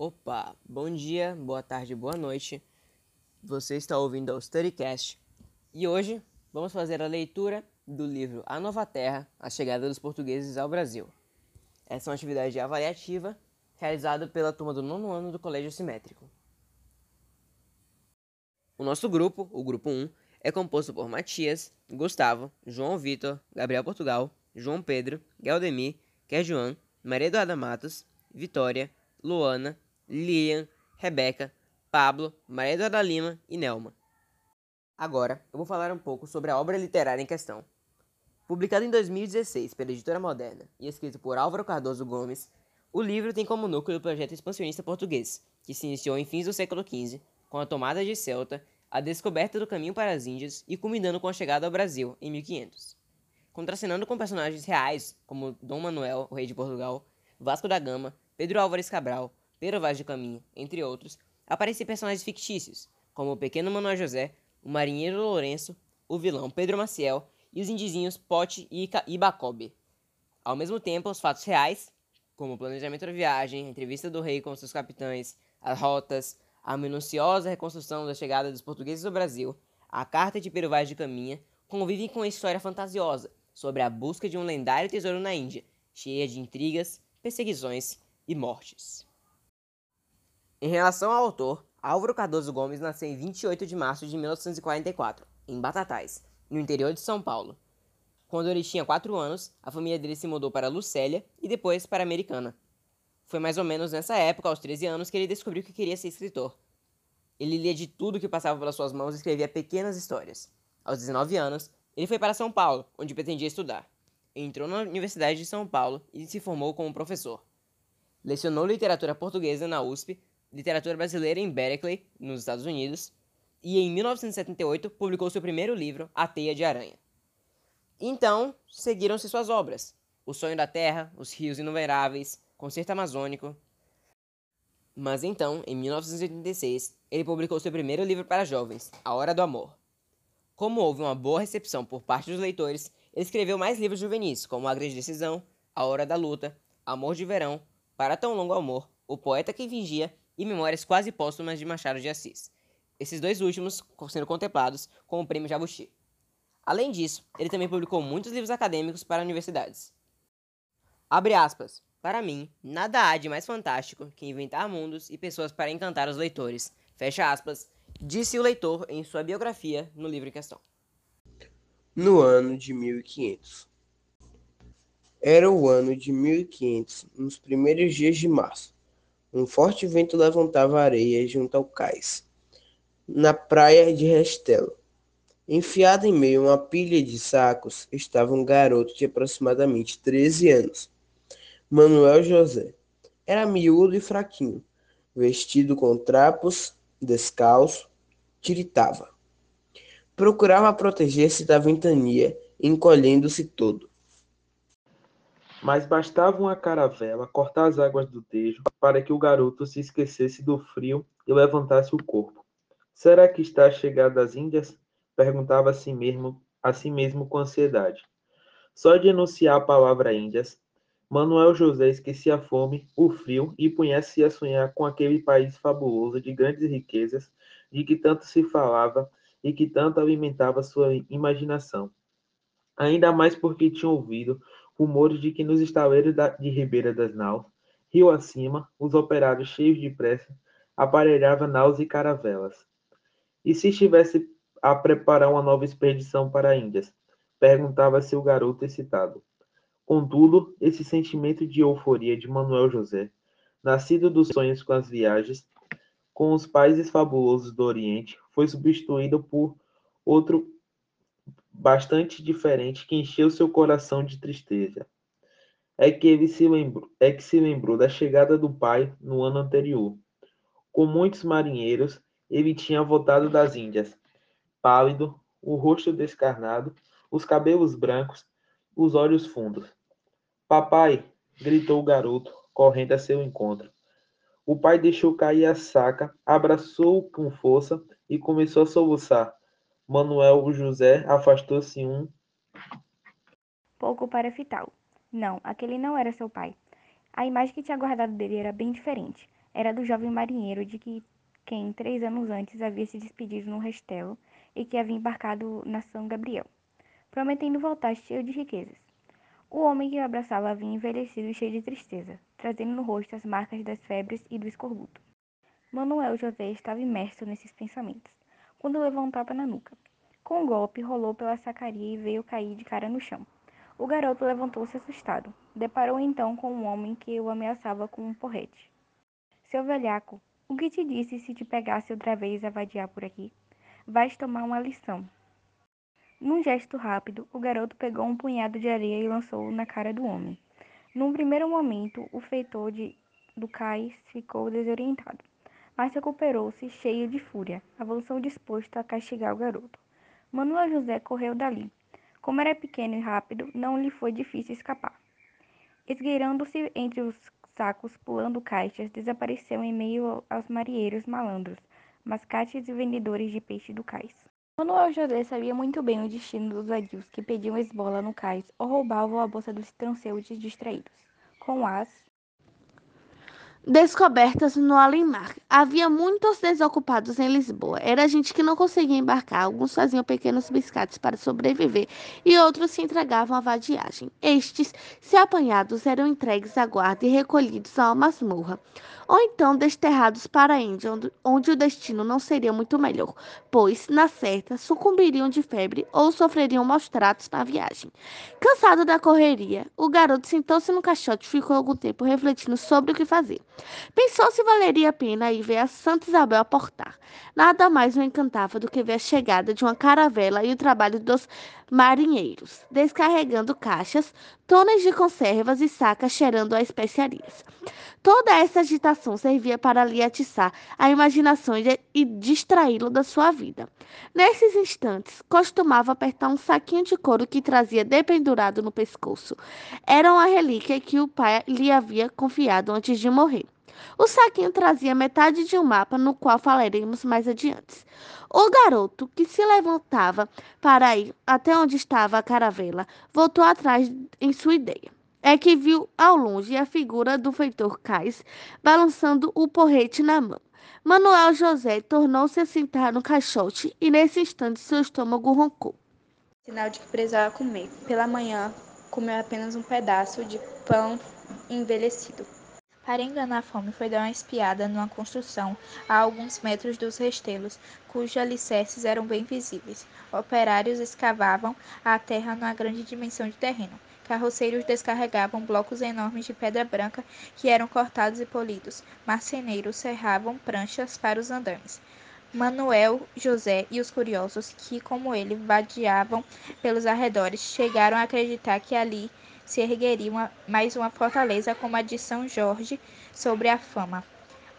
Opa, bom dia, boa tarde, boa noite. Você está ouvindo o StudyCast e hoje vamos fazer a leitura do livro A Nova Terra, a chegada dos portugueses ao Brasil. Essa é uma atividade avaliativa realizada pela turma do nono ano do Colégio Simétrico. O nosso grupo, o grupo 1, é composto por Matias, Gustavo, João Vitor, Gabriel Portugal, João Pedro, Galdemir, Kerjuan, Maria Eduarda Matos, Vitória, Luana, Lilian, Rebeca, Pablo, Maria Eduarda Lima e Nelma. Agora, eu vou falar um pouco sobre a obra literária em questão. Publicado em 2016 pela Editora Moderna e escrito por Álvaro Cardoso Gomes, o livro tem como núcleo o projeto expansionista português, que se iniciou em fins do século XV, com a tomada de Celta, a descoberta do caminho para as Índias e culminando com a chegada ao Brasil em 1500. Contracenando com personagens reais como Dom Manuel, o rei de Portugal, Vasco da Gama, Pedro Álvares Cabral, Pedro Vaz de Caminha, entre outros, aparecem personagens fictícios, como o pequeno Manuel José, o marinheiro Lourenço, o vilão Pedro Maciel e os indizinhos Pote e Ibacobe. Ao mesmo tempo, os fatos reais, como o planejamento da viagem, a entrevista do rei com seus capitães, as rotas, a minuciosa reconstrução da chegada dos portugueses ao Brasil, a carta de Pedro Vaz de Caminha, convivem com uma história fantasiosa sobre a busca de um lendário tesouro na Índia, cheia de intrigas, perseguições e mortes. Em relação ao autor, Álvaro Cardoso Gomes nasceu em 28 de março de 1944, em Batatais, no interior de São Paulo. Quando ele tinha 4 anos, a família dele se mudou para Lucélia e depois para Americana. Foi mais ou menos nessa época, aos 13 anos, que ele descobriu que queria ser escritor. Ele lia de tudo que passava pelas suas mãos e escrevia pequenas histórias. Aos 19 anos, ele foi para São Paulo, onde pretendia estudar. Entrou na Universidade de São Paulo e se formou como professor. Lecionou literatura portuguesa na USP literatura brasileira em Berkeley, nos Estados Unidos, e em 1978 publicou seu primeiro livro, A Teia de Aranha. Então, seguiram-se suas obras: O Sonho da Terra, Os Rios Inumeráveis, Concerto Amazônico. Mas então, em 1986, ele publicou seu primeiro livro para jovens, A Hora do Amor. Como houve uma boa recepção por parte dos leitores, ele escreveu mais livros juvenis, como A Grande Decisão, A Hora da Luta, Amor de Verão, Para Tão Longo Amor, O Poeta que Fingia e Memórias Quase Póstumas de Machado de Assis, esses dois últimos sendo contemplados com o Prêmio Jabuti. Além disso, ele também publicou muitos livros acadêmicos para universidades. Abre aspas. Para mim, nada há de mais fantástico que inventar mundos e pessoas para encantar os leitores. Fecha aspas, disse o leitor em sua biografia no livro em questão. No ano de 1500. Era o ano de 1500, nos primeiros dias de março. Um forte vento levantava areia junto ao cais, na praia de Restelo. Enfiado em meio a uma pilha de sacos estava um garoto de aproximadamente 13 anos, Manuel José. Era miúdo e fraquinho, vestido com trapos, descalço, tiritava. Procurava proteger-se da ventania, encolhendo-se todo. Mas bastava uma caravela cortar as águas do Tejo para que o garoto se esquecesse do frio e levantasse o corpo. Será que está chegada às Índias? Perguntava a si mesmo, a si mesmo com ansiedade. Só de enunciar a palavra Índias, Manuel José esquecia a fome, o frio e punha-se a sonhar com aquele país fabuloso de grandes riquezas, de que tanto se falava e que tanto alimentava sua imaginação. Ainda mais porque tinha ouvido rumores de que nos estaleiros de Ribeira das Naus, rio acima, os operários cheios de pressa aparelhavam naus e caravelas. E se estivesse a preparar uma nova expedição para Índias? Perguntava-se o garoto excitado. Contudo, esse sentimento de euforia de Manuel José, nascido dos sonhos com as viagens, com os países fabulosos do Oriente, foi substituído por outro bastante diferente que encheu seu coração de tristeza. É que ele se lembrou, é que se lembrou da chegada do pai no ano anterior. Com muitos marinheiros, ele tinha voltado das Índias, pálido, o rosto descarnado, os cabelos brancos, os olhos fundos. Papai! gritou o garoto, correndo a seu encontro. O pai deixou cair a saca, abraçou-o com força e começou a soluçar. Manuel José afastou-se um pouco para fitá-lo. Não, aquele não era seu pai. A imagem que tinha guardado dele era bem diferente. Era do jovem marinheiro de que quem três anos antes havia se despedido no Restelo e que havia embarcado na São Gabriel, prometendo voltar cheio de riquezas. O homem que o abraçava havia envelhecido e cheio de tristeza, trazendo no rosto as marcas das febres e do escorbuto. Manuel José estava imerso nesses pensamentos, quando levou um tapa na nuca. Com um golpe, rolou pela sacaria e veio cair de cara no chão. O garoto levantou-se assustado. Deparou então com um homem que o ameaçava com um porrete. Seu velhaco, o que te disse se te pegasse outra vez a vadiar por aqui? Vais tomar uma lição. Num gesto rápido, o garoto pegou um punhado de areia e lançou-o na cara do homem. Num primeiro momento, o feitor de, do cais ficou desorientado mas recuperou-se cheio de fúria. Avançou disposto a castigar o garoto. Manuel José correu dali. Como era pequeno e rápido, não lhe foi difícil escapar. Esgueirando-se entre os sacos, pulando caixas, desapareceu em meio aos marinheiros malandros, mascates e vendedores de peixe do cais. Manuel José sabia muito bem o destino dos vadios que pediam esbola no cais ou roubavam a bolsa dos transeuntes distraídos. Com as descobertas no além-mar. Havia muitos desocupados em Lisboa. Era gente que não conseguia embarcar. Alguns faziam pequenos biscates para sobreviver e outros se entregavam à vadiagem. Estes, se apanhados, eram entregues à guarda e recolhidos a uma masmorra ou então desterrados para a Índia, onde o destino não seria muito melhor, pois, na certa, sucumbiriam de febre ou sofreriam maus tratos na viagem. Cansado da correria, o garoto sentou-se no caixote e ficou algum tempo refletindo sobre o que fazer. Pensou se valeria a pena ir ver a Santa Isabel aportar. Nada mais o encantava do que ver a chegada de uma caravela e o trabalho dos marinheiros, descarregando caixas, tonas de conservas e sacas cheirando a especiarias. Toda essa agitação servia para lhe atiçar a imaginação e distraí-lo da sua vida. Nesses instantes, costumava apertar um saquinho de couro que trazia dependurado no pescoço. Era uma relíquia que o pai lhe havia confiado antes de morrer. O saquinho trazia metade de um mapa, no qual falaremos mais adiante. O garoto, que se levantava para ir até onde estava a caravela, voltou atrás em sua ideia. É que viu ao longe a figura do feitor Cais balançando o porrete na mão. Manuel José tornou-se a sentar no caixote e nesse instante seu estômago roncou. Sinal de que precisava comer. Pela manhã, comeu apenas um pedaço de pão envelhecido. Para enganar a fome, foi dar uma espiada numa construção a alguns metros dos restelos, cujos alicerces eram bem visíveis. Operários escavavam a terra numa grande dimensão de terreno. Carroceiros descarregavam blocos enormes de pedra branca que eram cortados e polidos. Marceneiros serravam pranchas para os andames. Manuel, José e os curiosos que, como ele, vadiavam pelos arredores, chegaram a acreditar que ali se ergueria uma, mais uma fortaleza como a de São Jorge sobre a fama.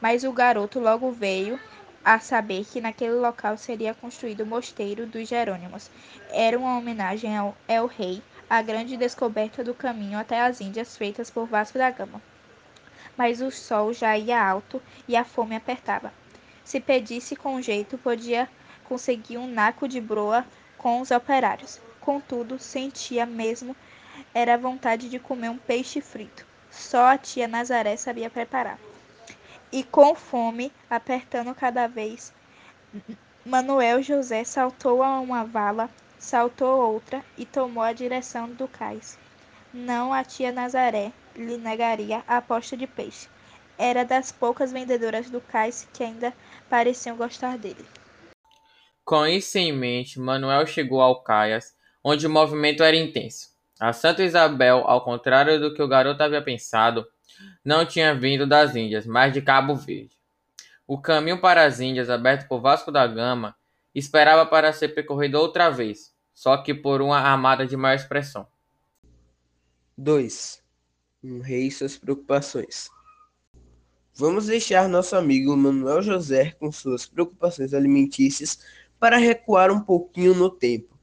Mas o garoto logo veio a saber que naquele local seria construído o mosteiro dos Jerônimos. Era uma homenagem ao El Rei, a grande descoberta do caminho até as Índias feitas por Vasco da Gama. Mas o sol já ia alto e a fome apertava. Se pedisse com jeito, podia conseguir um naco de broa com os operários. Contudo, sentia mesmo era a vontade de comer um peixe frito. Só a tia Nazaré sabia preparar. E com fome, apertando cada vez, Manuel José saltou a uma vala, saltou outra e tomou a direção do cais. Não a tia Nazaré lhe negaria a aposta de peixe. Era das poucas vendedoras do cais que ainda pareciam gostar dele. Com isso em mente, Manuel chegou ao cais, onde o movimento era intenso. A Santa Isabel, ao contrário do que o garoto havia pensado, não tinha vindo das Índias, mas de Cabo Verde. O caminho para as Índias, aberto por Vasco da Gama, esperava para ser percorrido outra vez, só que por uma armada de maior expressão. 2. Um rei e suas preocupações. Vamos deixar nosso amigo Manuel José com suas preocupações alimentícias para recuar um pouquinho no tempo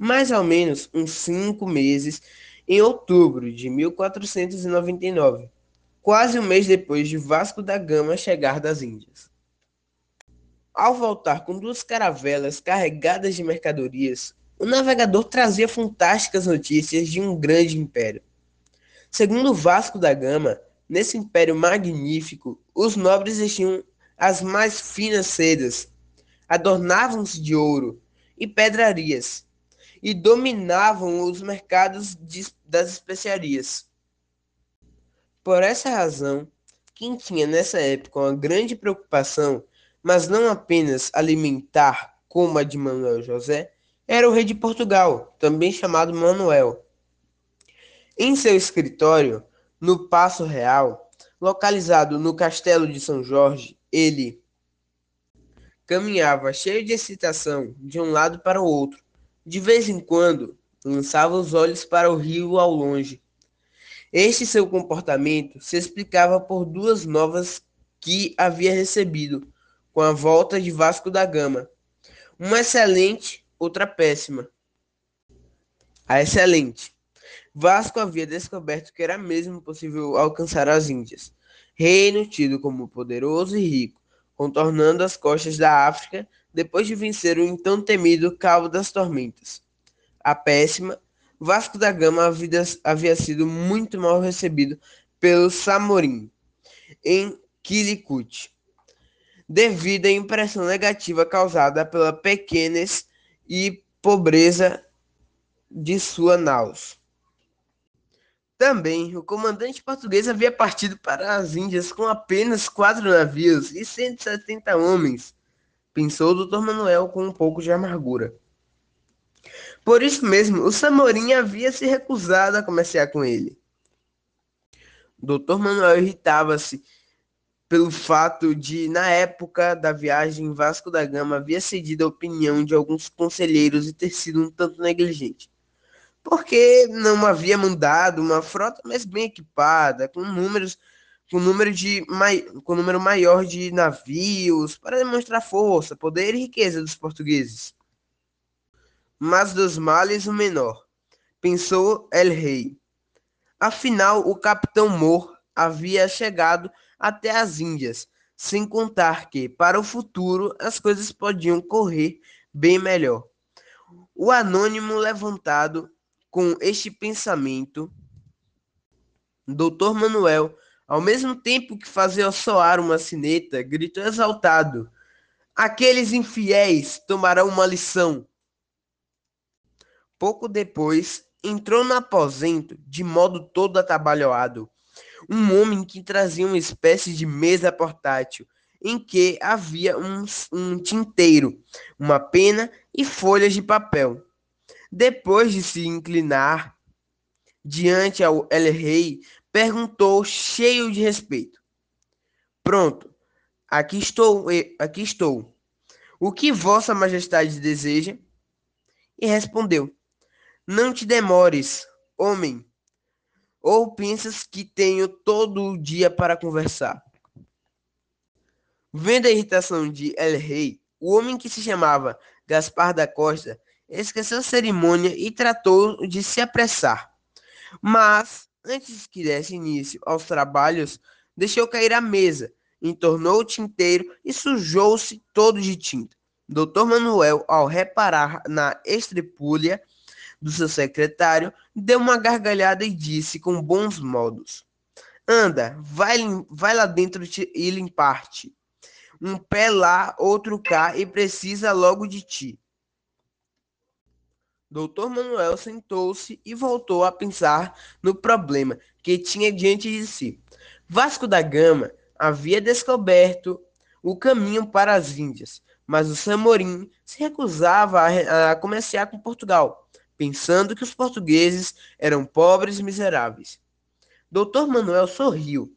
mais ou menos uns cinco meses, em outubro de 1499, quase um mês depois de Vasco da Gama chegar das Índias. Ao voltar com duas caravelas carregadas de mercadorias, o navegador trazia fantásticas notícias de um grande império. Segundo Vasco da Gama, Nesse império magnífico, os nobres vestiam as mais finas sedas, adornavam-se de ouro e pedrarias, e dominavam os mercados de, das especiarias. Por essa razão, quem tinha nessa época uma grande preocupação, mas não apenas alimentar como a de Manuel José, era o rei de Portugal, também chamado Manuel. Em seu escritório, no Paço Real, localizado no Castelo de São Jorge, ele caminhava cheio de excitação de um lado para o outro. De vez em quando, lançava os olhos para o rio ao longe. Este seu comportamento se explicava por duas novas que havia recebido com a volta de Vasco da Gama. Uma excelente, outra péssima. A excelente. Vasco havia descoberto que era mesmo possível alcançar as Índias, reino tido como poderoso e rico, contornando as costas da África depois de vencer o então temido Cabo das Tormentas. A péssima, Vasco da Gama havia, havia sido muito mal recebido pelo Samorim, em Quilicute, devido à impressão negativa causada pela pequenez e pobreza de sua naus. Também, o comandante português havia partido para as Índias com apenas quatro navios e 170 homens, pensou o Dr. Manuel com um pouco de amargura. Por isso mesmo, o Samorim havia se recusado a comerciar com ele. Dr. Manuel irritava-se pelo fato de, na época da viagem, Vasco da Gama havia cedido a opinião de alguns conselheiros e ter sido um tanto negligente porque não havia mandado uma frota mais bem equipada, com números com número de com número maior de navios para demonstrar força, poder e riqueza dos portugueses. Mas dos males o menor, pensou El Rei. Afinal, o capitão Moore havia chegado até as Índias, sem contar que, para o futuro, as coisas podiam correr bem melhor. O anônimo levantado com este pensamento, Doutor Manuel, ao mesmo tempo que fazia soar uma sineta, gritou exaltado: Aqueles infiéis tomarão uma lição. Pouco depois, entrou no aposento, de modo todo atabalhoado, um homem que trazia uma espécie de mesa portátil, em que havia um, um tinteiro, uma pena e folhas de papel. Depois de se inclinar diante ao El Rei, perguntou cheio de respeito: Pronto, aqui estou, aqui estou. O que vossa majestade deseja? E respondeu: Não te demores, homem. Ou pensas que tenho todo o dia para conversar? Vendo a irritação de El Rei, o homem que se chamava Gaspar da Costa esqueceu a cerimônia e tratou de se apressar. Mas, antes que desse início aos trabalhos, deixou cair a mesa, entornou o tinteiro e sujou-se todo de tinta. Doutor Manuel, ao reparar na estrepulha do seu secretário, deu uma gargalhada e disse com bons modos: Anda, vai, vai lá dentro e limpar-te. Um pé lá, outro cá, e precisa logo de ti. Doutor Manuel sentou-se e voltou a pensar no problema que tinha diante de si. Vasco da Gama havia descoberto o caminho para as Índias, mas o Samorim se recusava a, a comerciar com Portugal, pensando que os portugueses eram pobres e miseráveis. Doutor Manuel sorriu.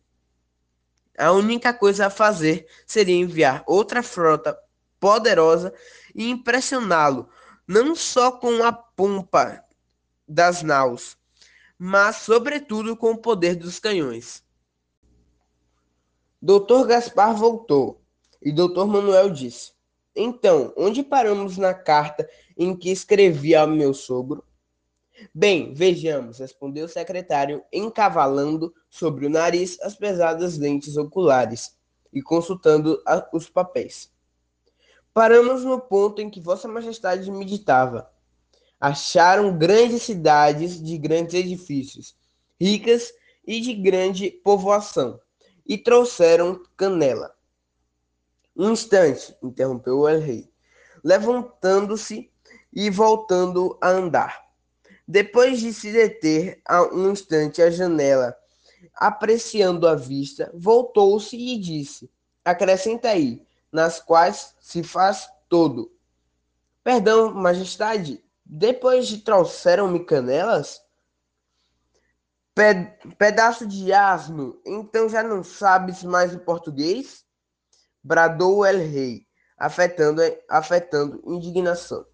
A única coisa a fazer seria enviar outra frota poderosa e impressioná-lo não só com a pompa das naus, mas sobretudo com o poder dos canhões. Doutor Gaspar voltou e Doutor Manuel disse: Então, onde paramos na carta em que escrevi ao meu sogro? Bem, vejamos, respondeu o secretário, encavalando sobre o nariz as pesadas lentes oculares e consultando a, os papéis. Paramos no ponto em que Vossa Majestade meditava. Acharam grandes cidades de grandes edifícios, ricas e de grande povoação, e trouxeram canela. Um instante, interrompeu o el-rei, levantando-se e voltando a andar. Depois de se deter a um instante à janela, apreciando a vista, voltou-se e disse: Acrescenta aí, nas quais se faz todo. Perdão, majestade, depois de trouxeram-me canelas? pedaço de asno, então já não sabes mais o português? Bradou el rei, afetando, afetando indignação.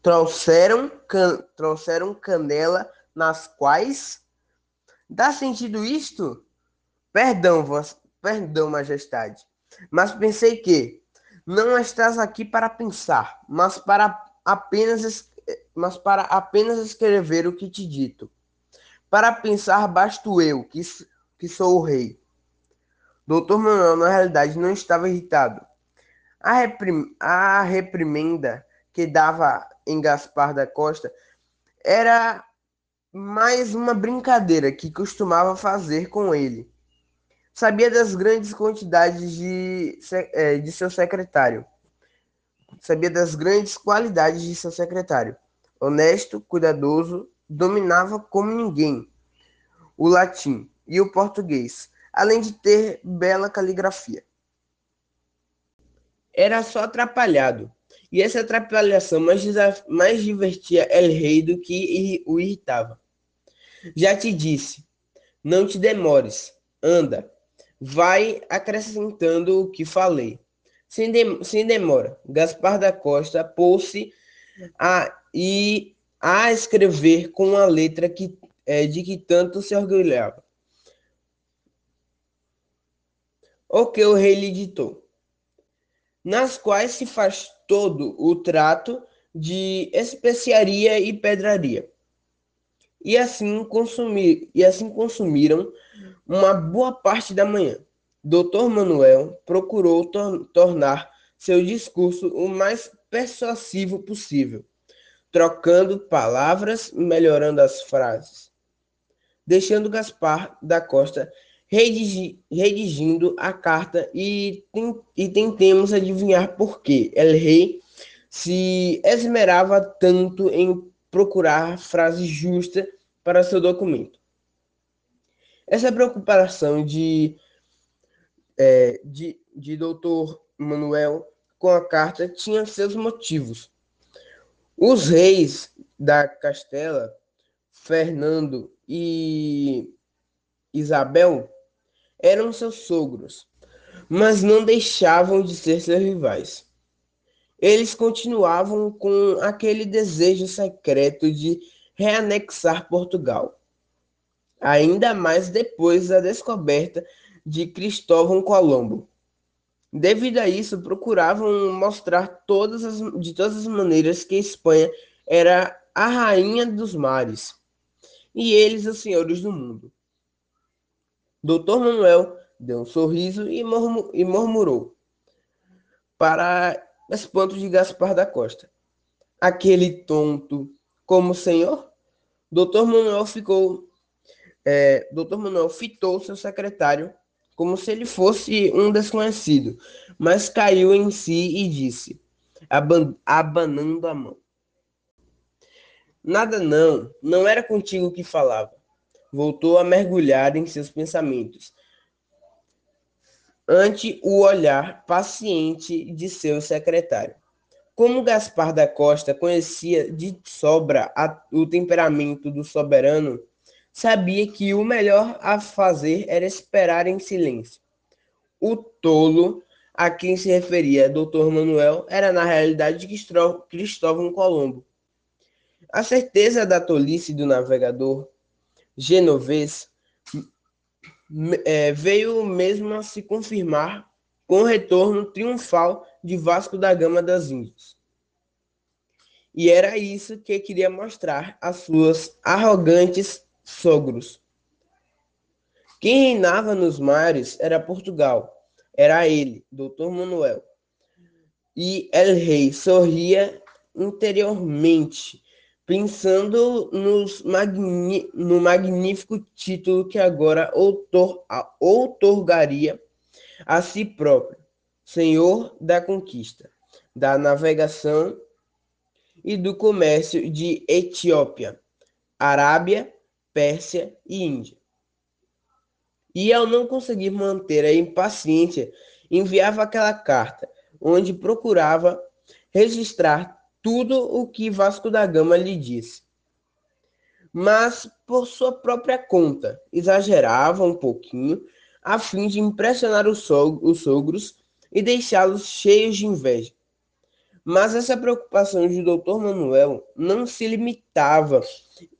Trouxeram, can, trouxeram canela nas quais? Dá sentido isto? Perdão, vos, perdão, majestade, mas pensei que não estás aqui para pensar, mas para apenas, mas para apenas escrever o que te dito. Para pensar, basto eu, que, que sou o rei. Doutor Manuel, na realidade, não estava irritado. A, reprim a reprimenda que dava em Gaspar da Costa era mais uma brincadeira que costumava fazer com ele. Sabia das grandes quantidades de, é, de seu secretário. Sabia das grandes qualidades de seu secretário. Honesto, cuidadoso, dominava como ninguém o latim e o português, além de ter bela caligrafia. Era só atrapalhado, e essa atrapalhação mais, mais divertia El Rei do que o irritava. Já te disse, não te demores, anda, vai acrescentando o que falei. Sem, de, sem demora, Gaspar da Costa pôs-se a, a escrever com a letra que, é, de que tanto se orgulhava. O que o rei lhe ditou, nas quais se faz todo o trato de especiaria e pedraria. E assim, consumir, e assim consumiram uma boa parte da manhã. Dr. Manuel procurou tor tornar seu discurso o mais persuasivo possível trocando palavras, melhorando as frases, deixando Gaspar da Costa redigi, redigindo a carta e, e tentemos adivinhar por que El Rei se esmerava tanto em procurar frase justa para seu documento. Essa preocupação de, é, de, de doutor Manuel com a carta tinha seus motivos. Os reis da Castela, Fernando e Isabel, eram seus sogros, mas não deixavam de ser seus rivais. Eles continuavam com aquele desejo secreto de reanexar Portugal, ainda mais depois da descoberta de Cristóvão Colombo. Devido a isso, procuravam mostrar todas as, de todas as maneiras que Espanha era a rainha dos mares e eles os senhores do mundo. Doutor Manuel deu um sorriso e, e murmurou para espanto de Gaspar da Costa. Aquele tonto como senhor? Doutor Manuel ficou. É, Doutor Manuel fitou seu secretário como se ele fosse um desconhecido, mas caiu em si e disse, aban abanando a mão. Nada não, não era contigo que falava. Voltou a mergulhar em seus pensamentos, ante o olhar paciente de seu secretário. Como Gaspar da Costa conhecia de sobra a, o temperamento do soberano, sabia que o melhor a fazer era esperar em silêncio. O tolo a quem se referia Dr. Manuel era na realidade Cristóvão Colombo. A certeza da tolice do navegador genovês é, veio mesmo a se confirmar com o retorno triunfal de Vasco da Gama das Índias. E era isso que queria mostrar às suas arrogantes sogros. Quem reinava nos mares era Portugal. Era ele, Doutor Manuel. E El Rei sorria interiormente, pensando magni no magnífico título que agora outor outorgaria a si próprio, Senhor da Conquista, da Navegação e do Comércio de Etiópia, Arábia, Pérsia e Índia. E ao não conseguir manter a impaciência, enviava aquela carta, onde procurava registrar tudo o que Vasco da Gama lhe disse. Mas, por sua própria conta, exagerava um pouquinho, a fim de impressionar os, sogros e deixá-los cheios de inveja. Mas essa preocupação de Dr. Manuel não se limitava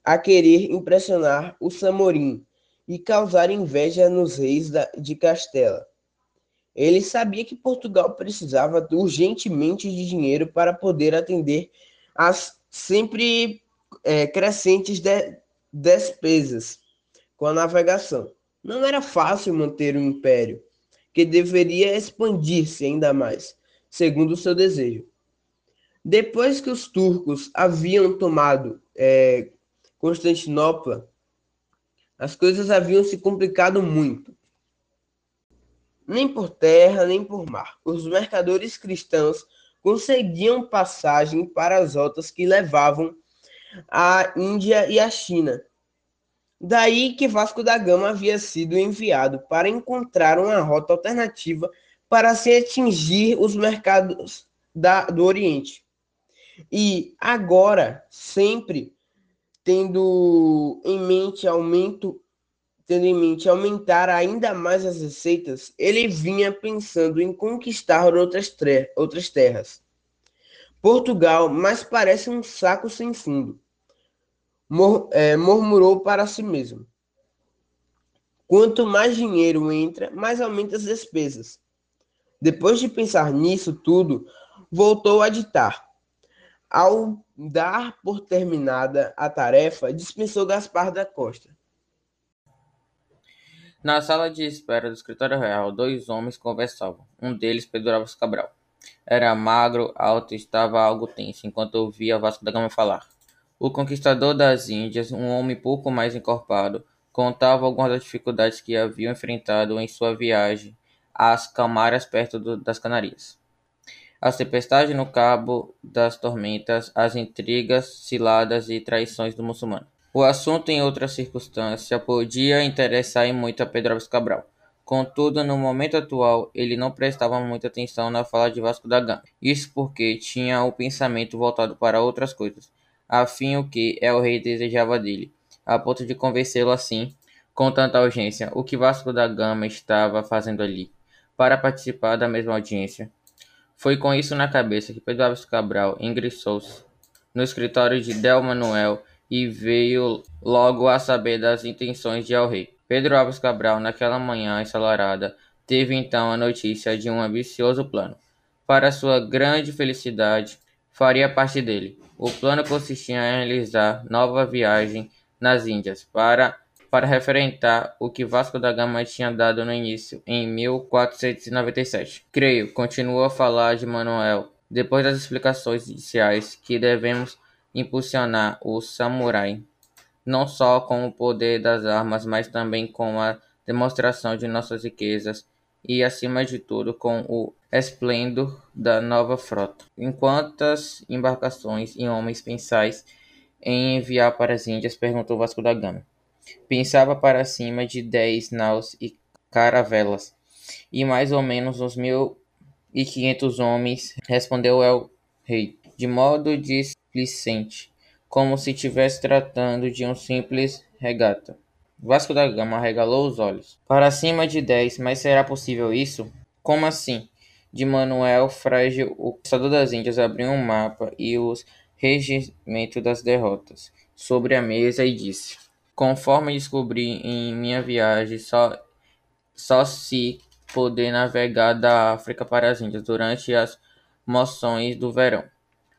a querer impressionar o Samorim e causar inveja nos reis de Castela. Ele sabia que Portugal precisava urgentemente de dinheiro para poder atender às sempre é, crescentes de, despesas com a navegação. Não era fácil manter um império, que deveria expandir-se ainda mais, segundo o seu desejo. Depois que os turcos haviam tomado é, Constantinopla, as coisas haviam se complicado muito nem por terra, nem por mar. Os mercadores cristãos conseguiam passagem para as rotas que levavam à Índia e à China. Daí que Vasco da Gama havia sido enviado para encontrar uma rota alternativa para se atingir os mercados da, do Oriente. E agora, sempre tendo em mente aumento tendo em mente aumentar ainda mais as receitas, ele vinha pensando em conquistar outras, outras terras. Portugal mais parece um saco sem fundo, Mur é, murmurou para si mesmo. Quanto mais dinheiro entra, mais aumenta as despesas. Depois de pensar nisso tudo, voltou a ditar. Ao dar por terminada a tarefa, dispensou Gaspar da Costa. Na sala de espera do escritório real, dois homens conversavam. Um deles pendurava Cabral. Era magro, alto e estava algo tenso enquanto ouvia Vasco da Gama falar. O conquistador das Índias, um homem pouco mais encorpado, contava algumas das dificuldades que haviam enfrentado em sua viagem às Camárias perto do, das Canarias. As tempestades no Cabo das Tormentas, as intrigas, ciladas e traições do muçulmano. O assunto, em outra circunstância, podia interessar muito a Pedro Alves Cabral. Contudo, no momento atual, ele não prestava muita atenção na fala de Vasco da Gama. Isso porque tinha o pensamento voltado para outras coisas, afim o que El Rei desejava dele, a ponto de convencê-lo assim, com tanta urgência, o que Vasco da Gama estava fazendo ali, para participar da mesma audiência. Foi com isso na cabeça que Pedro Alves Cabral ingressou-se no escritório de Del Manuel e veio logo a saber das intenções de El-Rei. Pedro Alves Cabral, naquela manhã ensolarada, teve então a notícia de um ambicioso plano. Para sua grande felicidade, faria parte dele. O plano consistia em realizar nova viagem nas Índias para para referentar o que Vasco da Gama tinha dado no início, em 1497. Creio, continuou a falar de Manuel, depois das explicações iniciais que devemos impulsionar o samurai, não só com o poder das armas, mas também com a demonstração de nossas riquezas e, acima de tudo, com o esplendor da nova frota. Em quantas embarcações e homens pensais em enviar para as Índias? perguntou Vasco da Gama. Pensava para cima de dez naus e caravelas, e mais ou menos uns mil e quinhentos homens, respondeu El Rei, de modo displicente, como se estivesse tratando de um simples regata. Vasco da Gama arregalou os olhos. Para cima de dez, mas será possível isso? Como assim? De Manuel Frágil, o caçador das Índias abriu um mapa e os regimentos das derrotas sobre a mesa e disse: Conforme descobri em minha viagem, só, só se poder navegar da África para as Índias durante as moções do verão.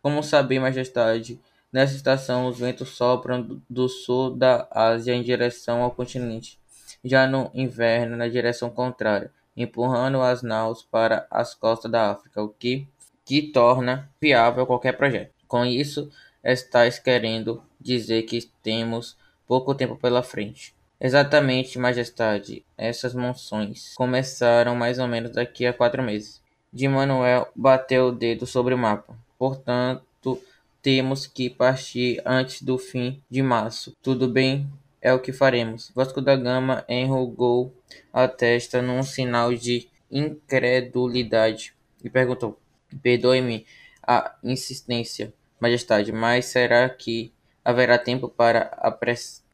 Como saber, majestade, nessa estação os ventos sopram do sul da Ásia em direção ao continente, já no inverno na direção contrária, empurrando as naus para as costas da África, o que, que torna viável qualquer projeto. Com isso, estás querendo dizer que temos pouco tempo pela frente. Exatamente, Majestade. Essas monções começaram mais ou menos daqui a quatro meses. De Manuel bateu o dedo sobre o mapa. Portanto, temos que partir antes do fim de março. Tudo bem, é o que faremos. Vasco da Gama enrugou a testa num sinal de incredulidade e perguntou: Perdoe-me a insistência, Majestade, mas será que haverá tempo para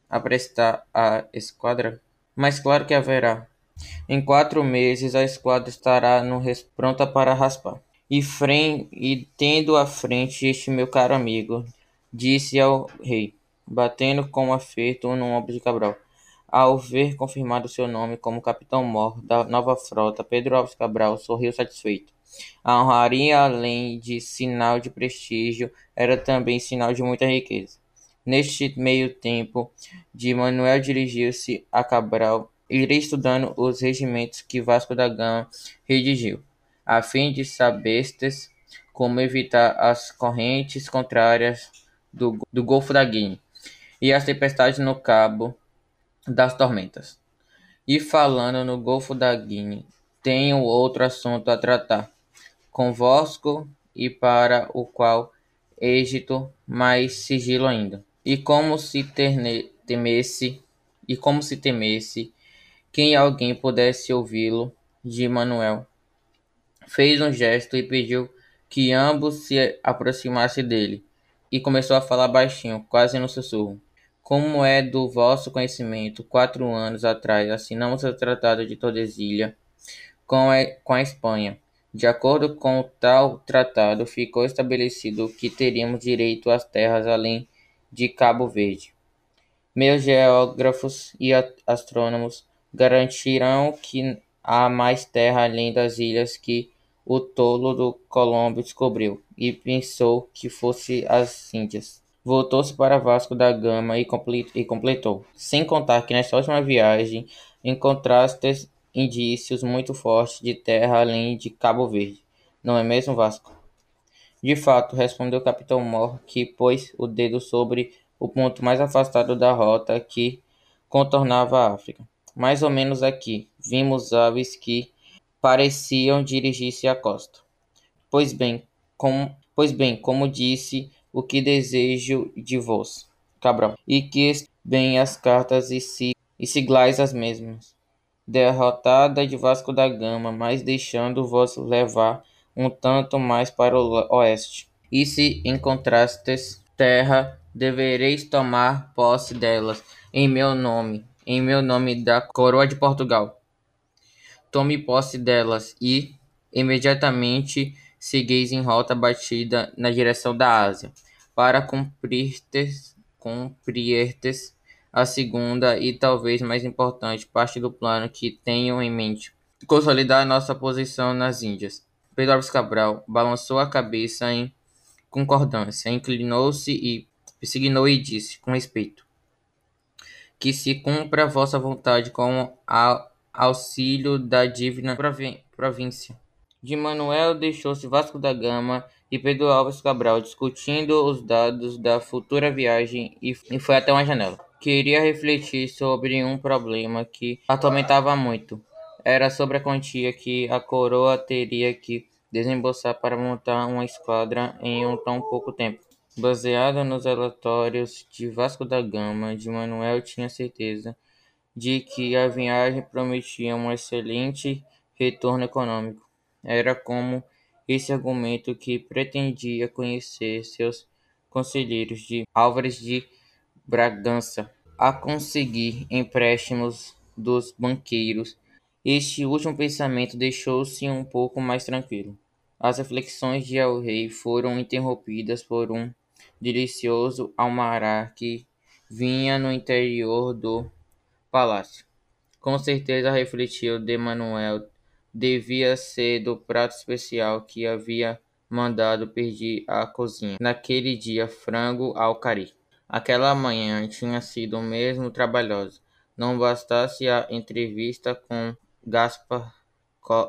aprestar a esquadra? Mas claro que haverá. Em quatro meses a esquadra estará no pronta para raspar. E, frem e tendo à frente este meu caro amigo, disse ao rei batendo com aferto no ombro de Cabral. Ao ver confirmado seu nome como capitão-mor da nova frota, Pedro Alves Cabral sorriu satisfeito. A honraria, além de sinal de prestígio, era também sinal de muita riqueza. Neste meio tempo, de Manuel dirigiu-se a Cabral, irei estudando os regimentos que Vasco da Gama redigiu, a fim de saberes como evitar as correntes contrárias do, do Golfo da Guiné e as tempestades no Cabo das Tormentas. E falando no Golfo da Guiné, tenho outro assunto a tratar convosco e para o qual êxito mais sigilo ainda. E como se terne, temesse, e como se temesse, quem alguém pudesse ouvi-lo, de Manuel. Fez um gesto e pediu que ambos se aproximassem dele, e começou a falar baixinho, quase no sussurro. Como é do vosso conhecimento, quatro anos atrás assinamos o Tratado de Tordesilhas com a Espanha. De acordo com tal tratado, ficou estabelecido que teríamos direito às terras além de Cabo Verde. Meus geógrafos e astrônomos garantirão que há mais terra além das ilhas que o tolo do Colombo descobriu e pensou que fosse as Índias. Voltou-se para Vasco da Gama e completou: sem contar que nesta última viagem encontraste indícios muito fortes de terra além de Cabo Verde. Não é mesmo, Vasco? De fato, respondeu o capitão Mor, que pôs o dedo sobre o ponto mais afastado da rota que contornava a África. Mais ou menos aqui, vimos aves que pareciam dirigir-se à costa. Pois bem, com, pois bem, como disse o que desejo de vós, Cabral, e que bem as cartas e, si, e siglais as mesmas. Derrotada de Vasco da Gama, mas deixando-vos levar um tanto mais para o oeste. E se encontrastes terra, devereis tomar posse delas, em meu nome, em meu nome da coroa de Portugal. Tome posse delas e, imediatamente, segueis em rota batida na direção da Ásia, para cumprirtes, cumprirtes a segunda e talvez mais importante parte do plano que tenho em mente, consolidar nossa posição nas Índias. Pedro Alves Cabral balançou a cabeça em concordância, inclinou-se e signou e disse, com respeito, que se cumpra a vossa vontade com auxílio da divina província. De Manuel deixou-se Vasco da Gama e Pedro Alves Cabral discutindo os dados da futura viagem e foi até uma janela. Queria refletir sobre um problema que atormentava muito. Era sobre a quantia que a coroa teria que desembolsar para montar uma esquadra em um tão pouco tempo. Baseado nos relatórios de Vasco da Gama, de Manuel tinha certeza de que a viagem prometia um excelente retorno econômico. Era como esse argumento que pretendia conhecer seus conselheiros de Álvares de Bragança a conseguir empréstimos dos banqueiros. Este último pensamento deixou-se um pouco mais tranquilo. As reflexões de El Rei foram interrompidas por um delicioso almarar que vinha no interior do palácio. Com certeza refletiu de Manuel Devia ser do prato especial que havia mandado pedir à cozinha. Naquele dia, frango ao cari. Aquela manhã tinha sido mesmo trabalhosa. Não bastasse a entrevista com Gaspar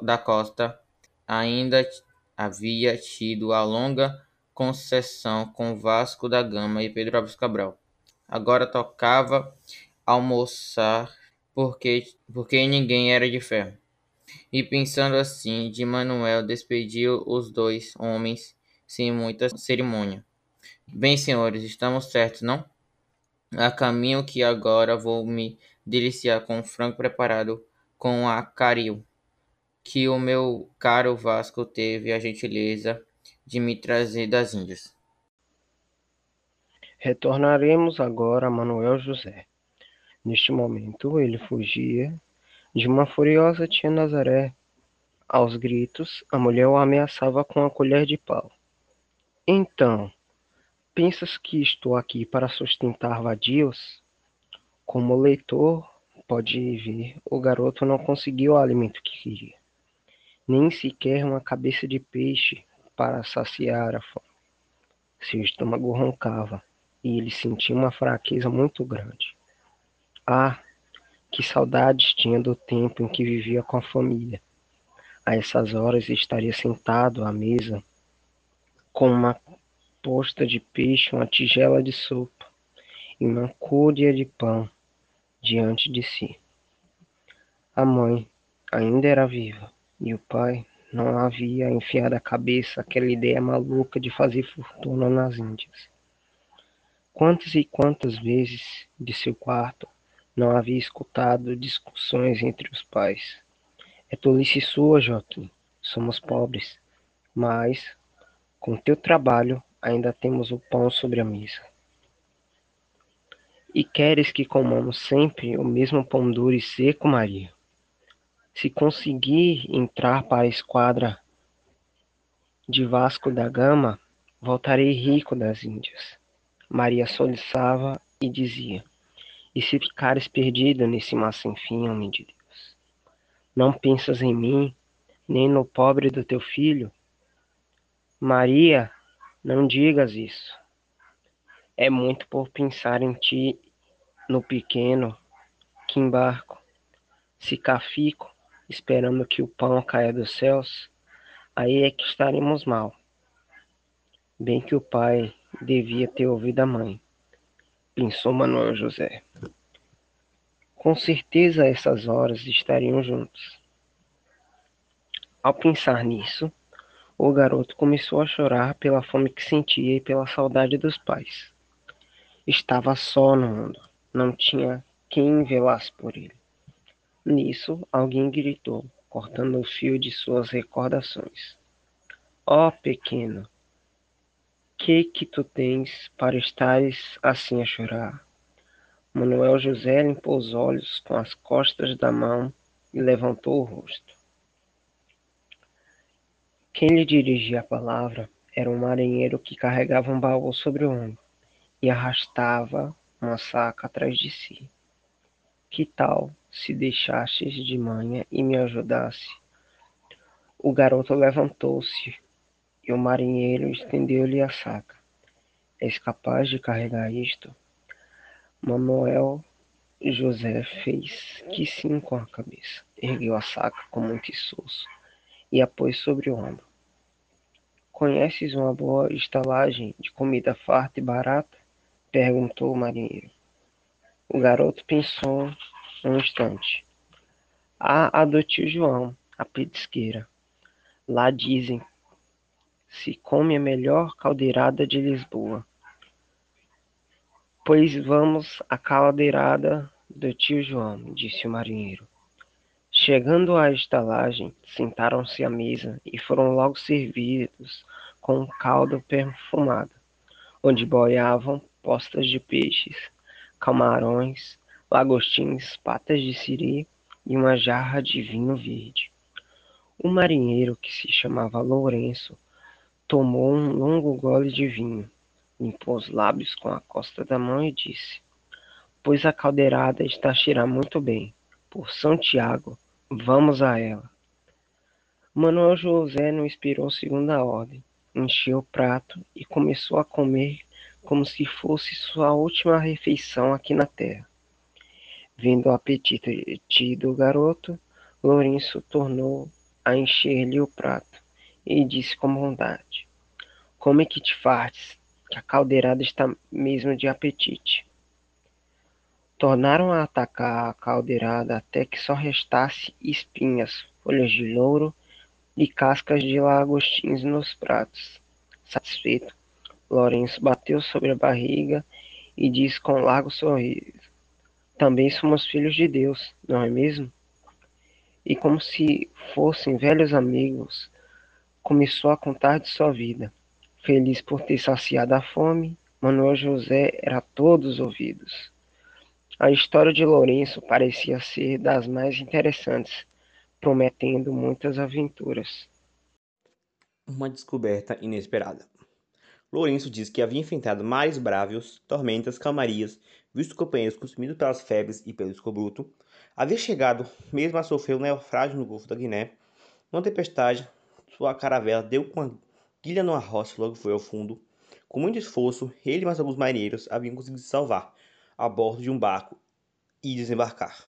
da Costa, ainda havia tido a longa concessão com Vasco da Gama e Pedro Alves Cabral. Agora tocava almoçar porque, porque ninguém era de ferro. E pensando assim, de Manuel despediu os dois homens sem muita cerimônia. Bem, senhores, estamos certos, não? A caminho que agora vou me deliciar com o frango preparado com a caril, que o meu caro Vasco teve a gentileza de me trazer das Índias. Retornaremos agora a Manuel José. Neste momento, ele fugia de uma furiosa tia Nazaré. Aos gritos, a mulher o ameaçava com a colher de pau. Então, pensas que estou aqui para sustentar vadios? Como leitor pode ver, o garoto não conseguiu o alimento que queria, nem sequer uma cabeça de peixe para saciar a fome. Seu estômago roncava e ele sentia uma fraqueza muito grande. Ah, que saudades tinha do tempo em que vivia com a família. A essas horas estaria sentado à mesa com uma posta de peixe, uma tigela de sopa e uma cúria de pão diante de si. A mãe ainda era viva e o pai não havia enfiado a cabeça aquela ideia maluca de fazer fortuna nas Índias. Quantas e quantas vezes de seu quarto não havia escutado discussões entre os pais. É tolice sua, Joaquim. Somos pobres, mas com teu trabalho ainda temos o pão sobre a mesa. E queres que comamos sempre o mesmo pão duro e seco, Maria? Se conseguir entrar para a esquadra de Vasco da Gama, voltarei rico das Índias. Maria soluçava e dizia: e se ficares perdido nesse mar sem fim, homem de Deus? Não pensas em mim, nem no pobre do teu filho? Maria, não digas isso. É muito por pensar em ti, no pequeno, que embarco. Se cá fico, esperando que o pão caia dos céus, aí é que estaremos mal. Bem que o pai devia ter ouvido a mãe pensou Manuel José. Com certeza essas horas estariam juntos. Ao pensar nisso, o garoto começou a chorar pela fome que sentia e pela saudade dos pais. Estava só no mundo, não tinha quem velasse por ele. Nisso, alguém gritou, cortando o fio de suas recordações. Ó oh, pequeno, que que tu tens para estares assim a chorar? Manuel José limpou os olhos com as costas da mão e levantou o rosto. Quem lhe dirigia a palavra era um marinheiro que carregava um baú sobre o ombro e arrastava uma saca atrás de si. Que tal se deixasses de manhã e me ajudasse? O garoto levantou-se e o marinheiro estendeu-lhe a saca. És capaz de carregar isto? Manuel José fez que sim com a cabeça. Ergueu a saca com muito esforço e a pôs sobre o ombro. Conheces uma boa estalagem de comida farta e barata? Perguntou o marinheiro. O garoto pensou um instante. Há a do tio João, a petisqueira. Lá dizem se come a melhor caldeirada de Lisboa. Pois vamos à caldeirada do tio João, disse o marinheiro. Chegando à estalagem, sentaram-se à mesa e foram logo servidos com um caldo perfumado, onde boiavam postas de peixes, camarões, lagostins, patas de siri e uma jarra de vinho verde. O marinheiro, que se chamava Lourenço, Tomou um longo gole de vinho, limpou os lábios com a costa da mão e disse: Pois a caldeirada está a cheirar muito bem. Por São Tiago, vamos a ela. Manuel José não esperou segunda ordem. Encheu o prato e começou a comer como se fosse sua última refeição aqui na terra. Vendo o apetite do garoto, Lourenço tornou a encher-lhe o prato e disse com bondade: come que te fartes, que a caldeirada está mesmo de apetite. Tornaram a atacar a caldeirada até que só restasse espinhas, folhas de louro e cascas de lagostins nos pratos. Satisfeito, Lourenço bateu sobre a barriga e disse com largo sorriso: Também somos filhos de Deus, não é mesmo? E como se fossem velhos amigos, começou a contar de sua vida. Feliz por ter saciado a fome, Manuel José era todos ouvidos. A história de Lourenço parecia ser das mais interessantes, prometendo muitas aventuras. Uma descoberta inesperada. Lourenço diz que havia enfrentado mares brávios, tormentas, calmarias, visto companheiros consumidos pelas febres e pelo escobruto, havia chegado mesmo a sofrer um naufrágio no Golfo da Guiné. Uma tempestade, sua caravela deu com a guilha numa rocha e logo foi ao fundo. Com muito esforço, ele e mais alguns marinheiros haviam conseguido se salvar, a bordo de um barco e desembarcar.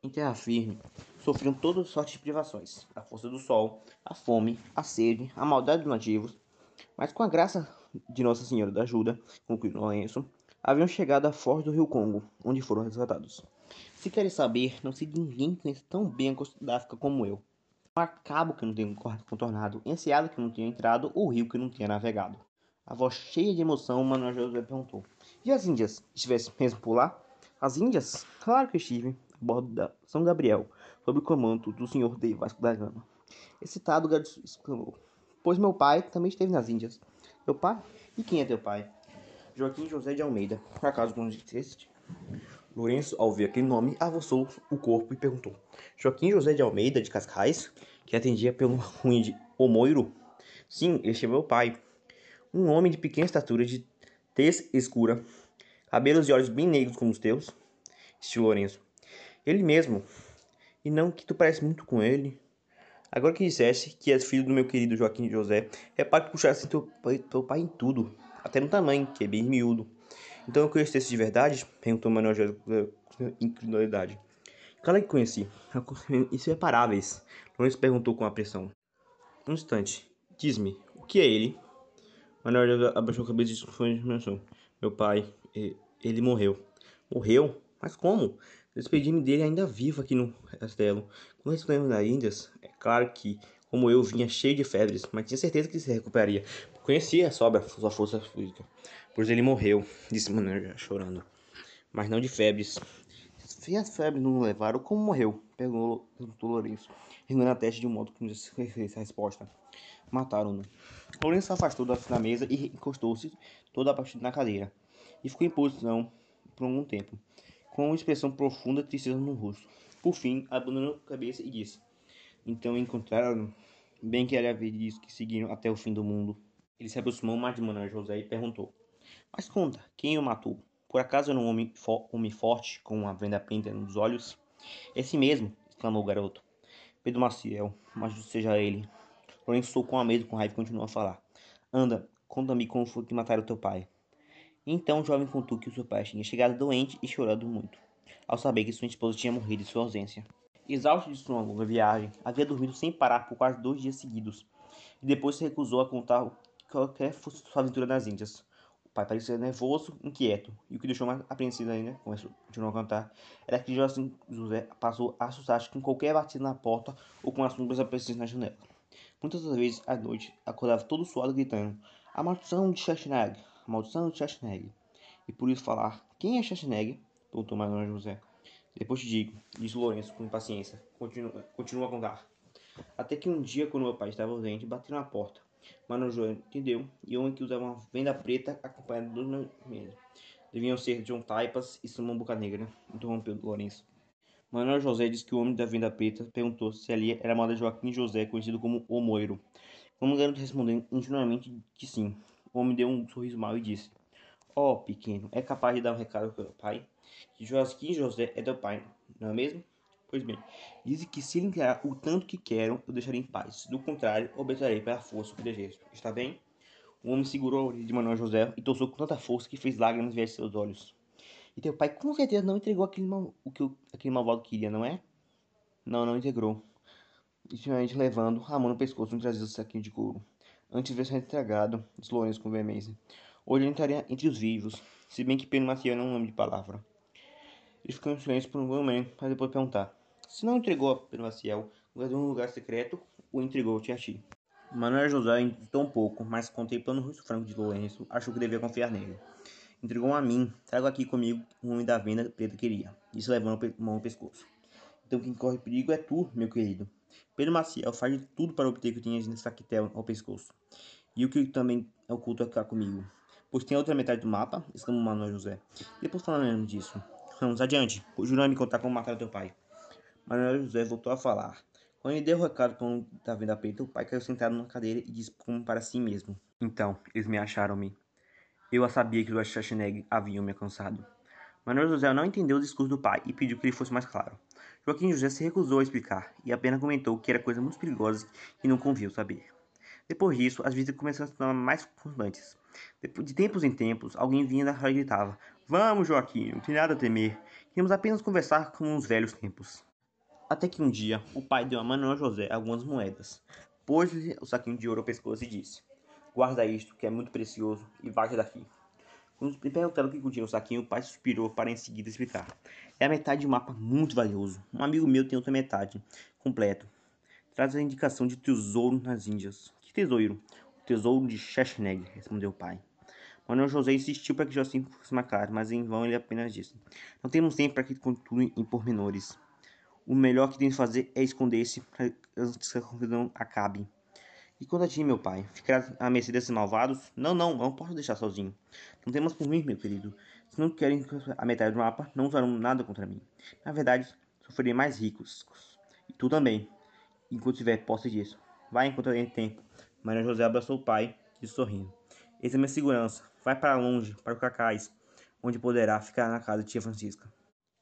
Em terra firme, sofriam toda sorte de privações: a força do sol, a fome, a sede, a maldade dos nativos. Mas com a graça de Nossa Senhora da Ajuda, concluiu Lourenço, haviam chegado à foz do rio Congo, onde foram resgatados. Se querem saber, não sei de ninguém que conheça tão bem a costa da África como eu. Um cabo que não tenha contornado, enseada que não tenha entrado, ou rio que não tenha navegado. A voz cheia de emoção, Manuel José perguntou: E as Índias? Estivesse mesmo por lá? As Índias? Claro que estive, a bordo da São Gabriel, sob o comando do senhor de Vasco da Gama. Excitado, o garoto exclamou: Pois meu pai também esteve nas Índias. Meu pai? E quem é teu pai? Joaquim José de Almeida. Acaso conheceste? Lourenço, ao ver aquele nome, avançou o corpo e perguntou: Joaquim José de Almeida de Cascais, que atendia pelo ruim de Omoiro? Sim, este é meu pai. Um homem de pequena estatura, de tez escura, cabelos e olhos bem negros como os teus, disse Lourenço. Ele mesmo. E não que tu parece muito com ele. Agora que disseste que és filho do meu querido Joaquim José, repare que puxaste teu pai, teu pai em tudo, até no tamanho, que é bem miúdo. Então eu conhecesse de verdade? Perguntou Manuel José com incredulidade. Claro que conheci. Inseparáveis. Lourenço perguntou com apressão. Um instante. Diz-me, o que é ele? Manuel abaixou a cabeça e disse Meu pai, ele morreu. Morreu? Mas como? Despedi-me dele ainda vivo aqui no castelo. Quando retornamos das Índias, é claro que, como eu, vinha cheio de febres, mas tinha certeza que se recuperaria. Conhecia a sobra, sua força física. Pois ele morreu, disse Manuel chorando. Mas não de febres. Se as febres não levaram, como morreu? Perguntou Lourenço, erguendo a testa de um modo que não disse a resposta. Mataram-no. Lourenço se afastou da mesa e encostou-se toda a partir na cadeira. E ficou em posição por algum tempo, com uma expressão profunda de tristeza no rosto. Por fim, abandonou a cabeça e disse: Então encontraram, bem que era ver disso que seguiram até o fim do mundo. Ele se aproximou mais de Manuel José e perguntou: Mas conta, quem o matou? Por acaso era um homem, fo homem forte, com uma venda preta nos olhos? Esse mesmo, exclamou o garoto. Pedro Maciel, mas seja ele. Lourenço socou a mesa com raiva e continuou a falar. Anda, conta-me como foi que mataram teu pai. Então o jovem contou que o seu pai tinha chegado doente e chorado muito, ao saber que sua esposa tinha morrido em sua ausência. Exausto de sua longa viagem, havia dormido sem parar por quase dois dias seguidos, e depois se recusou a contar qualquer sua aventura nas Índias. O pai parecia nervoso, inquieto, e o que deixou mais apreensivo ainda, começou continuou a cantar, era que José passou a assustar-se com qualquer batida na porta ou com as sombras aparecendo na janela. Muitas das vezes, à noite, acordava todo suado gritando A maldição de Schwarzenegger! A maldição de Schwarzenegger! E por isso falar Quem é Schwarzenegger? Perguntou Manuel José. Depois te digo, disse Lourenço com impaciência. Continua, continua a contar. Até que um dia, quando meu pai estava ausente, bateu na porta. Manuel José entendeu, e homem que usava uma venda preta acompanhado de dois meses. Deviam ser John Taipas e Simão Bocanegra, interrompeu Lourenço. Manuel José disse que o homem da venda preta perguntou se ali era amada Joaquim José, conhecido como O Moiro. Como o garoto respondeu ingenuamente que sim. O homem deu um sorriso mau e disse: Ó, oh, pequeno, é capaz de dar um recado ao pai? Que Joaquim José é teu pai, não é mesmo? Pois bem, dizem que se ele o tanto que quero, eu deixarei em paz. Do contrário, obedecerei pela força que desejo. Está bem? O homem segurou a orelha de Manuel José e torceu com tanta força que fez lágrimas ver seus olhos. E teu pai com certeza não entregou aquele mal, o que aquele malvado queria, não é? Não, não integrou. Intimamente levando a mão no pescoço e trazia o saquinho de couro. antes de ser entregado, disse Lourenço com veemência. Estaria entre os vivos, se bem que Pedro Maciel não lembra de palavra. Ele ficou em silêncio por um momento, para depois perguntar. Se não entregou a Pedro Maciel, guardou um lugar secreto, o entregou a ti. Manuel José hesitou um pouco, mas contemplando o rosto franco de Lourenço, achou que devia confiar nele. Entregou a mim, trago aqui comigo o homem da venda Pedro queria, disse levando a mão ao pescoço. Então quem corre perigo é tu, meu querido. Pedro Maciel faz de tudo para obter o que tinha nesse saquetel ao pescoço. E o que também é oculto é ficar comigo. Pois tem outra metade do mapa, exclamou Manuel José. Depois falando disso. Vamos adiante. Jurou me contar como matar teu pai. Manuel José voltou a falar. Quando ele deu o recado para o da venda preta, o pai caiu sentado numa cadeira e disse como para si mesmo. Então, eles me acharam-me. Eu sabia que os Schwarzenegger haviam me alcançado. Manuel José não entendeu o discurso do pai e pediu que ele fosse mais claro. Joaquim José se recusou a explicar e apenas comentou que era coisa muito perigosa e não convinha saber. Depois disso, as visitas começaram a se tornar mais constantes. De tempos em tempos, alguém vinha da rua e gritava: Vamos, Joaquim, não tem nada a temer. Queremos apenas conversar como nos velhos tempos. Até que um dia, o pai deu a Manuel José algumas moedas, pôs-lhe o saquinho de ouro ao pescoço e disse: Guarda isto, que é muito precioso, e vaza daqui. Quando me perguntaram o que continha o saquinho, o pai suspirou para em seguida explicar. É a metade de um mapa muito valioso. Um amigo meu tem outra metade, completo. Traz a indicação de tesouro nas Índias. Que tesouro? O tesouro de Chechneg, respondeu o pai. Manuel José insistiu para que Joacim fosse claro, mas em vão ele apenas disse: Não temos tempo para que continue em pormenores. O melhor que tem que fazer é esconder-se antes que a confusão acabe. E quanto a ti, meu pai? Ficar à mercê desses malvados? Não, não, não posso deixar sozinho. Não temas por mim, meu querido. Se não querem a metade do mapa, não usarão nada contra mim. Na verdade, sofrerei mais ricos. E tu também, enquanto tiver posse disso. Vai enquanto tem tempo. Maria José abraçou o pai, disse sorrindo. Eis é minha segurança. Vai para longe, para o Cacais, onde poderá ficar na casa de tia Francisca.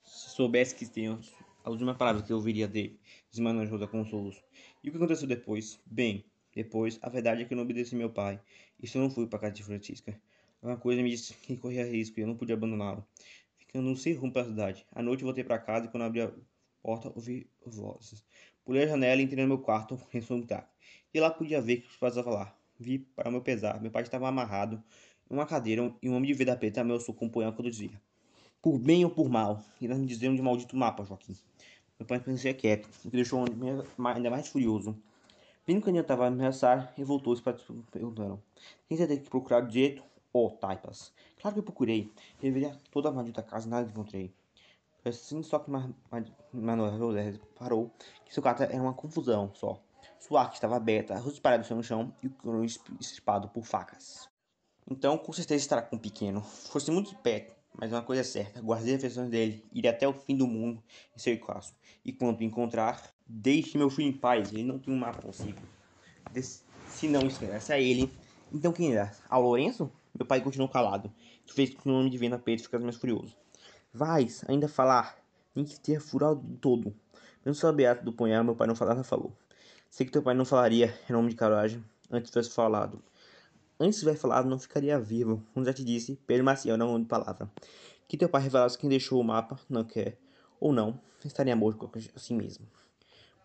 Se soubesse que tenho a última palavra que eu ouviria dele, disse Manuel José com um soluço. E o que aconteceu depois? Bem, depois, a verdade é que eu não obedeci meu pai. Isso eu não fui para casa de Francisca. Uma coisa me disse que corria risco e eu não podia abandoná-lo. Ficando sem rumo para a cidade. À noite voltei para casa e quando abri a porta ouvi vozes. Pulei a janela e entrei no meu quarto em sua E lá podia ver que pais lá. Vi, para meu pesar, meu pai estava amarrado em uma cadeira e um homem de vida preta ameaçou com um punhal dizia. Por bem ou por mal, irás me dizer onde maldito mapa, Joaquim. Meu pai permanecia quieto, o que deixou ainda mais furioso. Vendo que eu estava a ameaçar, e voltou-se para perguntaram. Quem você tem que procurar de jeito? Oh, taipas. Claro que eu procurei. Revelei toda a maldita casa, nada encontrei. Assim só que Manuel José parou que seu gato era uma confusão só. Sua arca estava aberta, parada no chão e o coro estripado por facas. Então, com certeza estará com o pequeno. Fosse muito perto, mas uma coisa é certa, guardei as versões dele, irei até o fim do mundo em seu caso. E quando encontrar, Deixe meu filho em paz, ele não tem um mapa consigo. Se não interessa a ele, então quem é? Ao Lourenço? Meu pai continuou calado. Isso fez com que o nome de Vena Peito ficasse mais furioso. Vais ainda falar? Tem que ter furado todo. Mesmo saber do punhal, meu pai não falava, falou. Sei que teu pai não falaria em nome de coragem antes tivesse falado. Antes tivesse falado, não ficaria vivo. Como já te disse, Pedro Maciel não de palavra. Que teu pai revelasse quem deixou o mapa, não quer, ou não, estaria morto assim mesmo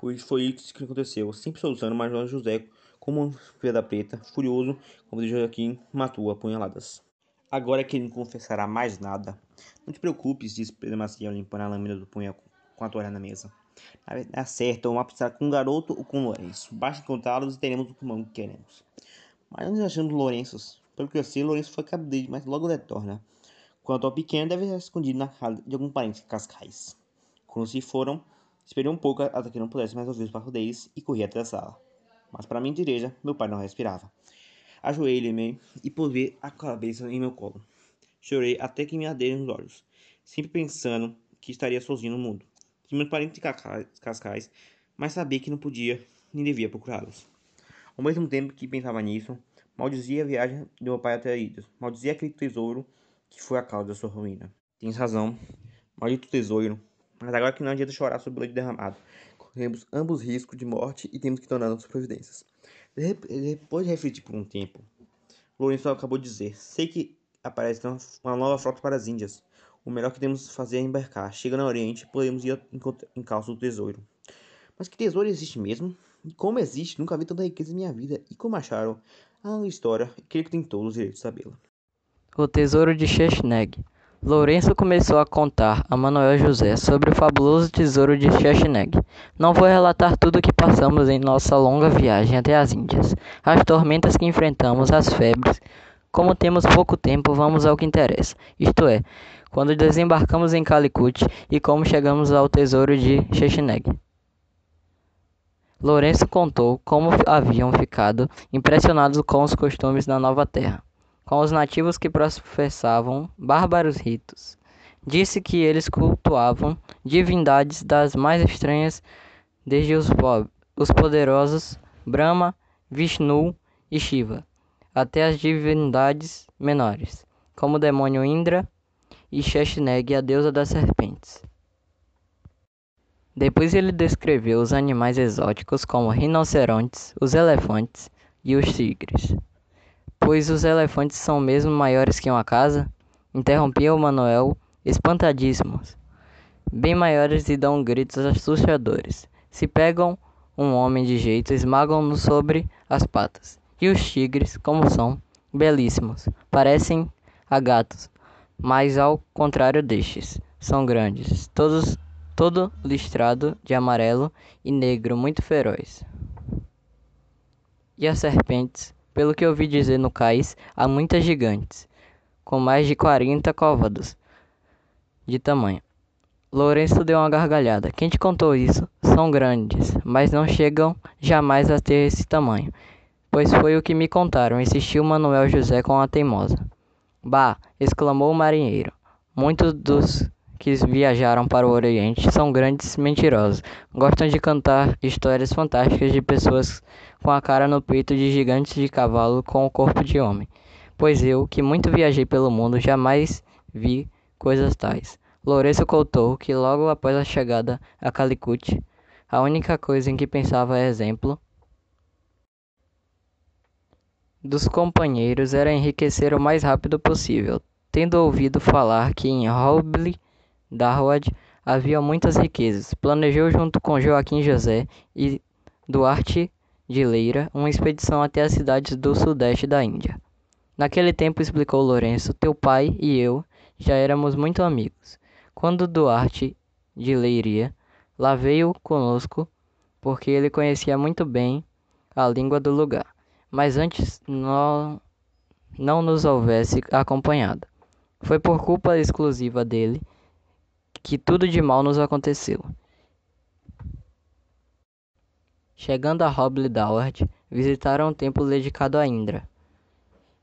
pois foi isso que aconteceu. Sempre solucionando, Major José, como um da preta, furioso, como diz Joaquim, matou a punhaladas. Agora que ele não confessará mais nada. Não te preocupes, disse Pedro Maciel, limpando a lâmina do punhal com a toalha na mesa. Dá certo, vamos precisar com um garoto ou com um Lourenço. Basta encontrá-los e teremos o comando que queremos. Mas nós achamos Lourenços. Pelo que eu sei, Lourenço foi cabo dele, mas logo retorna. Quanto ao pequeno, deve estar escondido na casa de algum parente de Cascais. Quando se foram, Esperei um pouco até que não pudesse mais ouvir os passos deles e corri até a sala. Mas para minha direita, meu pai não respirava. Ajoelhei-me e ver a cabeça em meu colo. Chorei até que me arderam os olhos, sempre pensando que estaria sozinho no mundo. Que meus parentes cascais, mas sabia que não podia nem devia procurá-los. Ao mesmo tempo que pensava nisso, maldizia a viagem de meu pai até Ilhas, maldizia aquele tesouro que foi a causa da sua ruína. Tens razão, maldito tesouro, mas agora que não adianta chorar sobre o leite derramado. Corremos ambos risco de morte e temos que tornar nossas providências. Depois de refletir por um tempo, Lourenço acabou de dizer: Sei que aparece uma nova frota para as Índias. O melhor que temos fazer é embarcar. Chega no Oriente, podemos ir em calça do tesouro. Mas que tesouro existe mesmo? E como existe? Nunca vi tanta riqueza em minha vida. E como acharam? a história e creio que tem todos os direitos de sabê-la. O Tesouro de Chechneg. Lourenço começou a contar a Manuel José sobre o fabuloso tesouro de Chechneg. Não vou relatar tudo o que passamos em nossa longa viagem até as Índias, as tormentas que enfrentamos, as febres. Como temos pouco tempo, vamos ao que interessa, isto é, quando desembarcamos em Calicut e como chegamos ao tesouro de Chechneg. Lourenço contou como haviam ficado impressionados com os costumes da nova terra com os nativos que professavam bárbaros ritos. Disse que eles cultuavam divindades das mais estranhas, desde os, os poderosos Brahma, Vishnu e Shiva, até as divindades menores, como o demônio Indra e Sheshneg, a deusa das serpentes. Depois ele descreveu os animais exóticos como rinocerontes, os elefantes e os tigres. Pois os elefantes são mesmo maiores que uma casa? Interrompia o Manuel, espantadíssimos. Bem maiores e dão gritos assustadores. Se pegam um homem de jeito, esmagam-no sobre as patas. E os tigres, como são, belíssimos, parecem a gatos, mas ao contrário destes, são grandes, todos todo listrado de amarelo e negro, muito feroz. E as serpentes, pelo que ouvi dizer no cais, há muitas gigantes, com mais de quarenta côvados de tamanho. Lourenço deu uma gargalhada. Quem te contou isso? São grandes, mas não chegam jamais a ter esse tamanho. Pois foi o que me contaram, insistiu Manuel José com a teimosa. Bah! exclamou o marinheiro. Muitos dos que viajaram para o Oriente são grandes mentirosos. Gostam de cantar histórias fantásticas de pessoas com a cara no peito de gigantes de cavalo com o corpo de homem. Pois eu, que muito viajei pelo mundo, jamais vi coisas tais. Lourenço contou que logo após a chegada a Calicut, a única coisa em que pensava é exemplo dos companheiros era enriquecer o mais rápido possível, tendo ouvido falar que em Roble Darwad havia muitas riquezas. Planejou junto com Joaquim José e Duarte de Leira uma expedição até as cidades do sudeste da Índia. Naquele tempo, explicou Lourenço, teu pai e eu já éramos muito amigos. Quando Duarte de Leiria lá veio conosco, porque ele conhecia muito bem a língua do lugar, mas antes não, não nos houvesse acompanhado. Foi por culpa exclusiva dele que tudo de mal nos aconteceu. Chegando a Roble Daward, visitaram o templo dedicado a Indra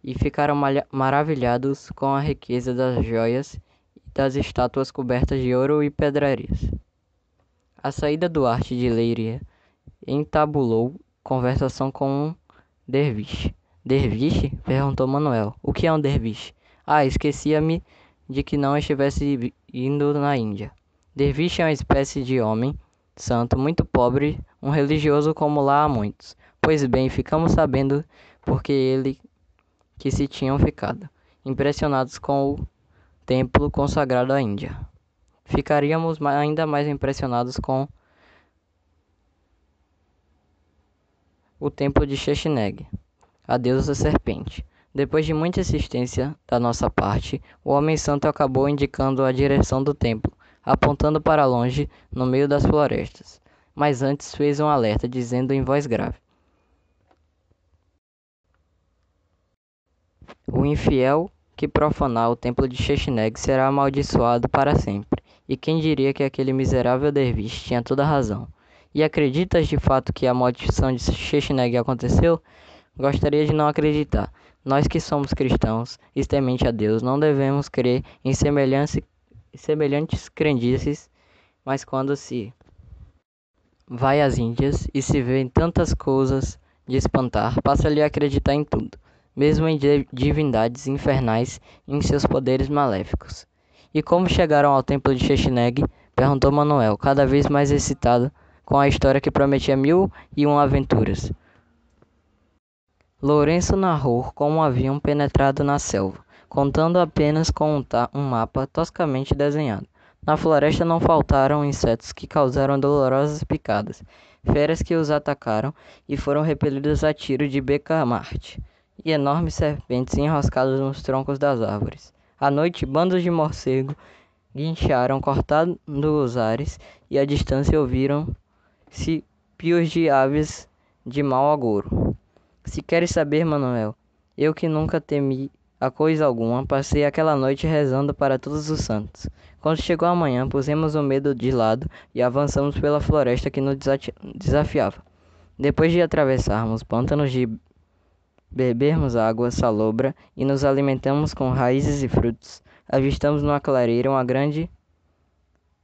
e ficaram maravilhados com a riqueza das joias e das estátuas cobertas de ouro e pedrarias. A saída do arte de Leiria entabulou conversação com um derviche. Derviche? perguntou Manuel. O que é um derviche? Ah, esquecia-me de que não estivesse indo na Índia. Derviche é uma espécie de homem santo muito pobre, um religioso como lá há muitos. Pois bem, ficamos sabendo porque ele que se tinham ficado, impressionados com o templo consagrado à Índia. Ficaríamos ainda mais impressionados com o templo de Sheshneg, a deusa serpente. Depois de muita insistência da nossa parte, o homem santo acabou indicando a direção do templo, apontando para longe, no meio das florestas. Mas antes fez um alerta, dizendo em voz grave: O infiel que profanar o templo de Shechneg será amaldiçoado para sempre. E quem diria que aquele miserável derviche tinha toda a razão? E acreditas de fato que a maldição de Shechneg aconteceu? Gostaria de não acreditar, nós que somos cristãos e a Deus não devemos crer em semelhantes crendices, mas quando se vai às Índias e se vê em tantas coisas de espantar, passa-lhe a acreditar em tudo, mesmo em divindades infernais e em seus poderes maléficos. E como chegaram ao templo de Chechneg? perguntou Manuel, cada vez mais excitado com a história que prometia mil e uma aventuras. Lourenço narrou como haviam penetrado na selva, contando apenas com um mapa toscamente desenhado. Na floresta não faltaram insetos que causaram dolorosas picadas, feras que os atacaram e foram repelidos a tiro de Becamarte e enormes serpentes enroscadas nos troncos das árvores. À noite, bandos de morcego guincharam cortando os ares e à distância ouviram-se pios de aves de mau agouro. Se queres saber, Manuel, eu que nunca temi a coisa alguma, passei aquela noite rezando para todos os santos. Quando chegou a manhã, pusemos o medo de lado e avançamos pela floresta que nos desafiava. Depois de atravessarmos pântanos de bebermos água salobra e nos alimentamos com raízes e frutos, avistamos numa clareira uma grande,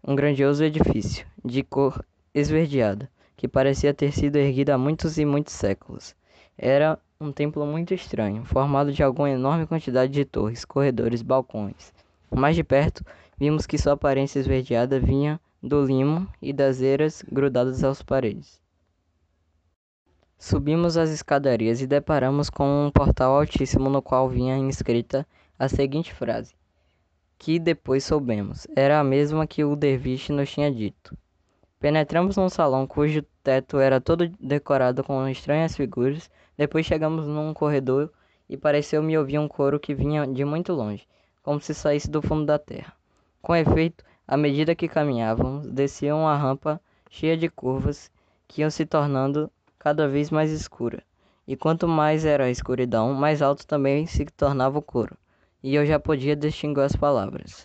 um grandioso edifício, de cor esverdeada, que parecia ter sido erguido há muitos e muitos séculos. Era um templo muito estranho, formado de alguma enorme quantidade de torres, corredores, balcões. Mais de perto, vimos que sua aparência esverdeada vinha do limo e das eiras grudadas às paredes. Subimos as escadarias e deparamos com um portal altíssimo no qual vinha inscrita a seguinte frase, que depois soubemos, era a mesma que o derviche nos tinha dito. Penetramos num salão cujo teto era todo decorado com estranhas figuras, depois chegamos num corredor e pareceu-me ouvir um coro que vinha de muito longe, como se saísse do fundo da terra. Com efeito, à medida que caminhávamos, desciam uma rampa cheia de curvas que iam se tornando cada vez mais escura. E quanto mais era a escuridão, mais alto também se tornava o coro, e eu já podia distinguir as palavras.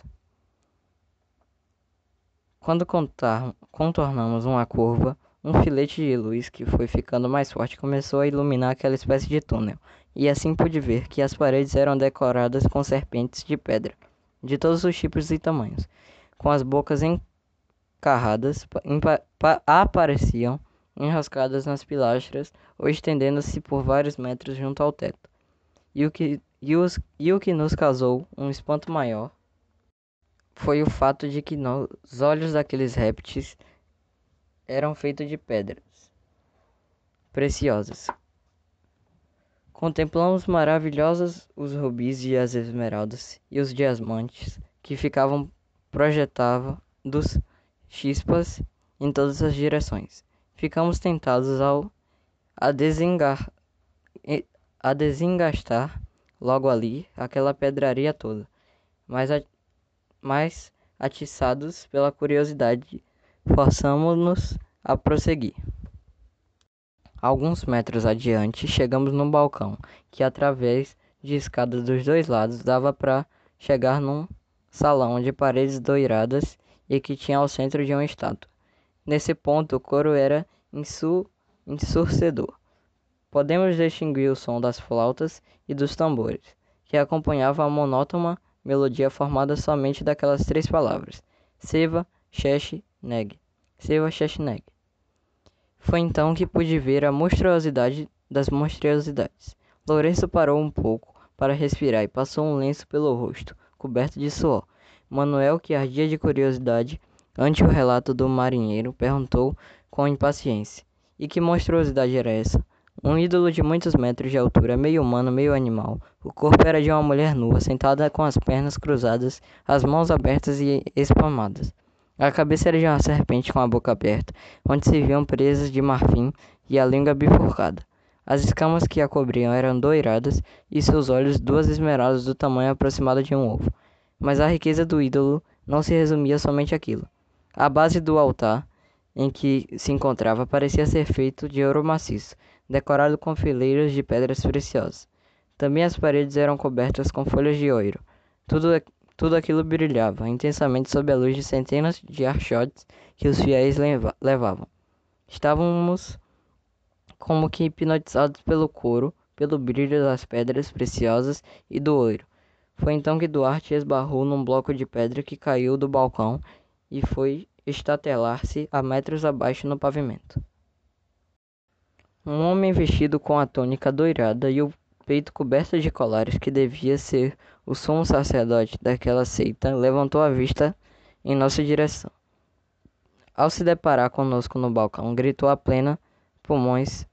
Quando contornamos uma curva, um filete de luz que foi ficando mais forte começou a iluminar aquela espécie de túnel, e assim pude ver que as paredes eram decoradas com serpentes de pedra, de todos os tipos e tamanhos, com as bocas encarradas, apareciam enroscadas nas pilastras ou estendendo-se por vários metros junto ao teto. E o que, e os, e o que nos causou um espanto maior foi o fato de que os olhos daqueles répteis eram feitos de pedras preciosas. Contemplamos maravilhosos os rubis e as esmeraldas e os diamantes que ficavam projetavam dos chispas em todas as direções ficamos tentados ao a, desengar, a desengastar logo ali aquela pedraria toda, mas, a, mas atiçados pela curiosidade, forçamos-nos a prosseguir. Alguns metros adiante, chegamos num balcão que, através de escadas dos dois lados, dava para chegar num salão de paredes doiradas e que tinha ao centro de uma estátua. Nesse ponto, o coro era insu ensurdecedor. Podemos distinguir o som das flautas e dos tambores, que acompanhavam a monótona melodia formada somente daquelas três palavras: Seva, Shesh, Neg. Seva, Shesh, Neg. Foi então que pude ver a monstruosidade das monstruosidades. Lourenço parou um pouco para respirar e passou um lenço pelo rosto, coberto de suor. Manuel, que ardia de curiosidade, Ante o relato do marinheiro, perguntou com impaciência: E que monstruosidade era essa? Um ídolo de muitos metros de altura, meio humano, meio animal. O corpo era de uma mulher nua, sentada com as pernas cruzadas, as mãos abertas e espalmadas. A cabeça era de uma serpente com a boca aberta, onde se viam presas de marfim e a língua bifurcada. As escamas que a cobriam eram doiradas e seus olhos duas esmeraldas do tamanho aproximado de um ovo. Mas a riqueza do ídolo não se resumia somente àquilo. A base do altar em que se encontrava parecia ser feito de ouro maciço, decorado com fileiras de pedras preciosas. Também as paredes eram cobertas com folhas de ouro. Tudo, tudo aquilo brilhava intensamente sob a luz de centenas de archotes que os fiéis leva, levavam. Estávamos como que hipnotizados pelo couro, pelo brilho das pedras preciosas e do ouro. Foi então que Duarte esbarrou num bloco de pedra que caiu do balcão e foi estatelar-se a metros abaixo no pavimento. Um homem vestido com a túnica doirada e o peito coberto de colares, que devia ser o sumo sacerdote daquela seita, levantou a vista em nossa direção. Ao se deparar conosco no balcão, gritou a plena pulmões,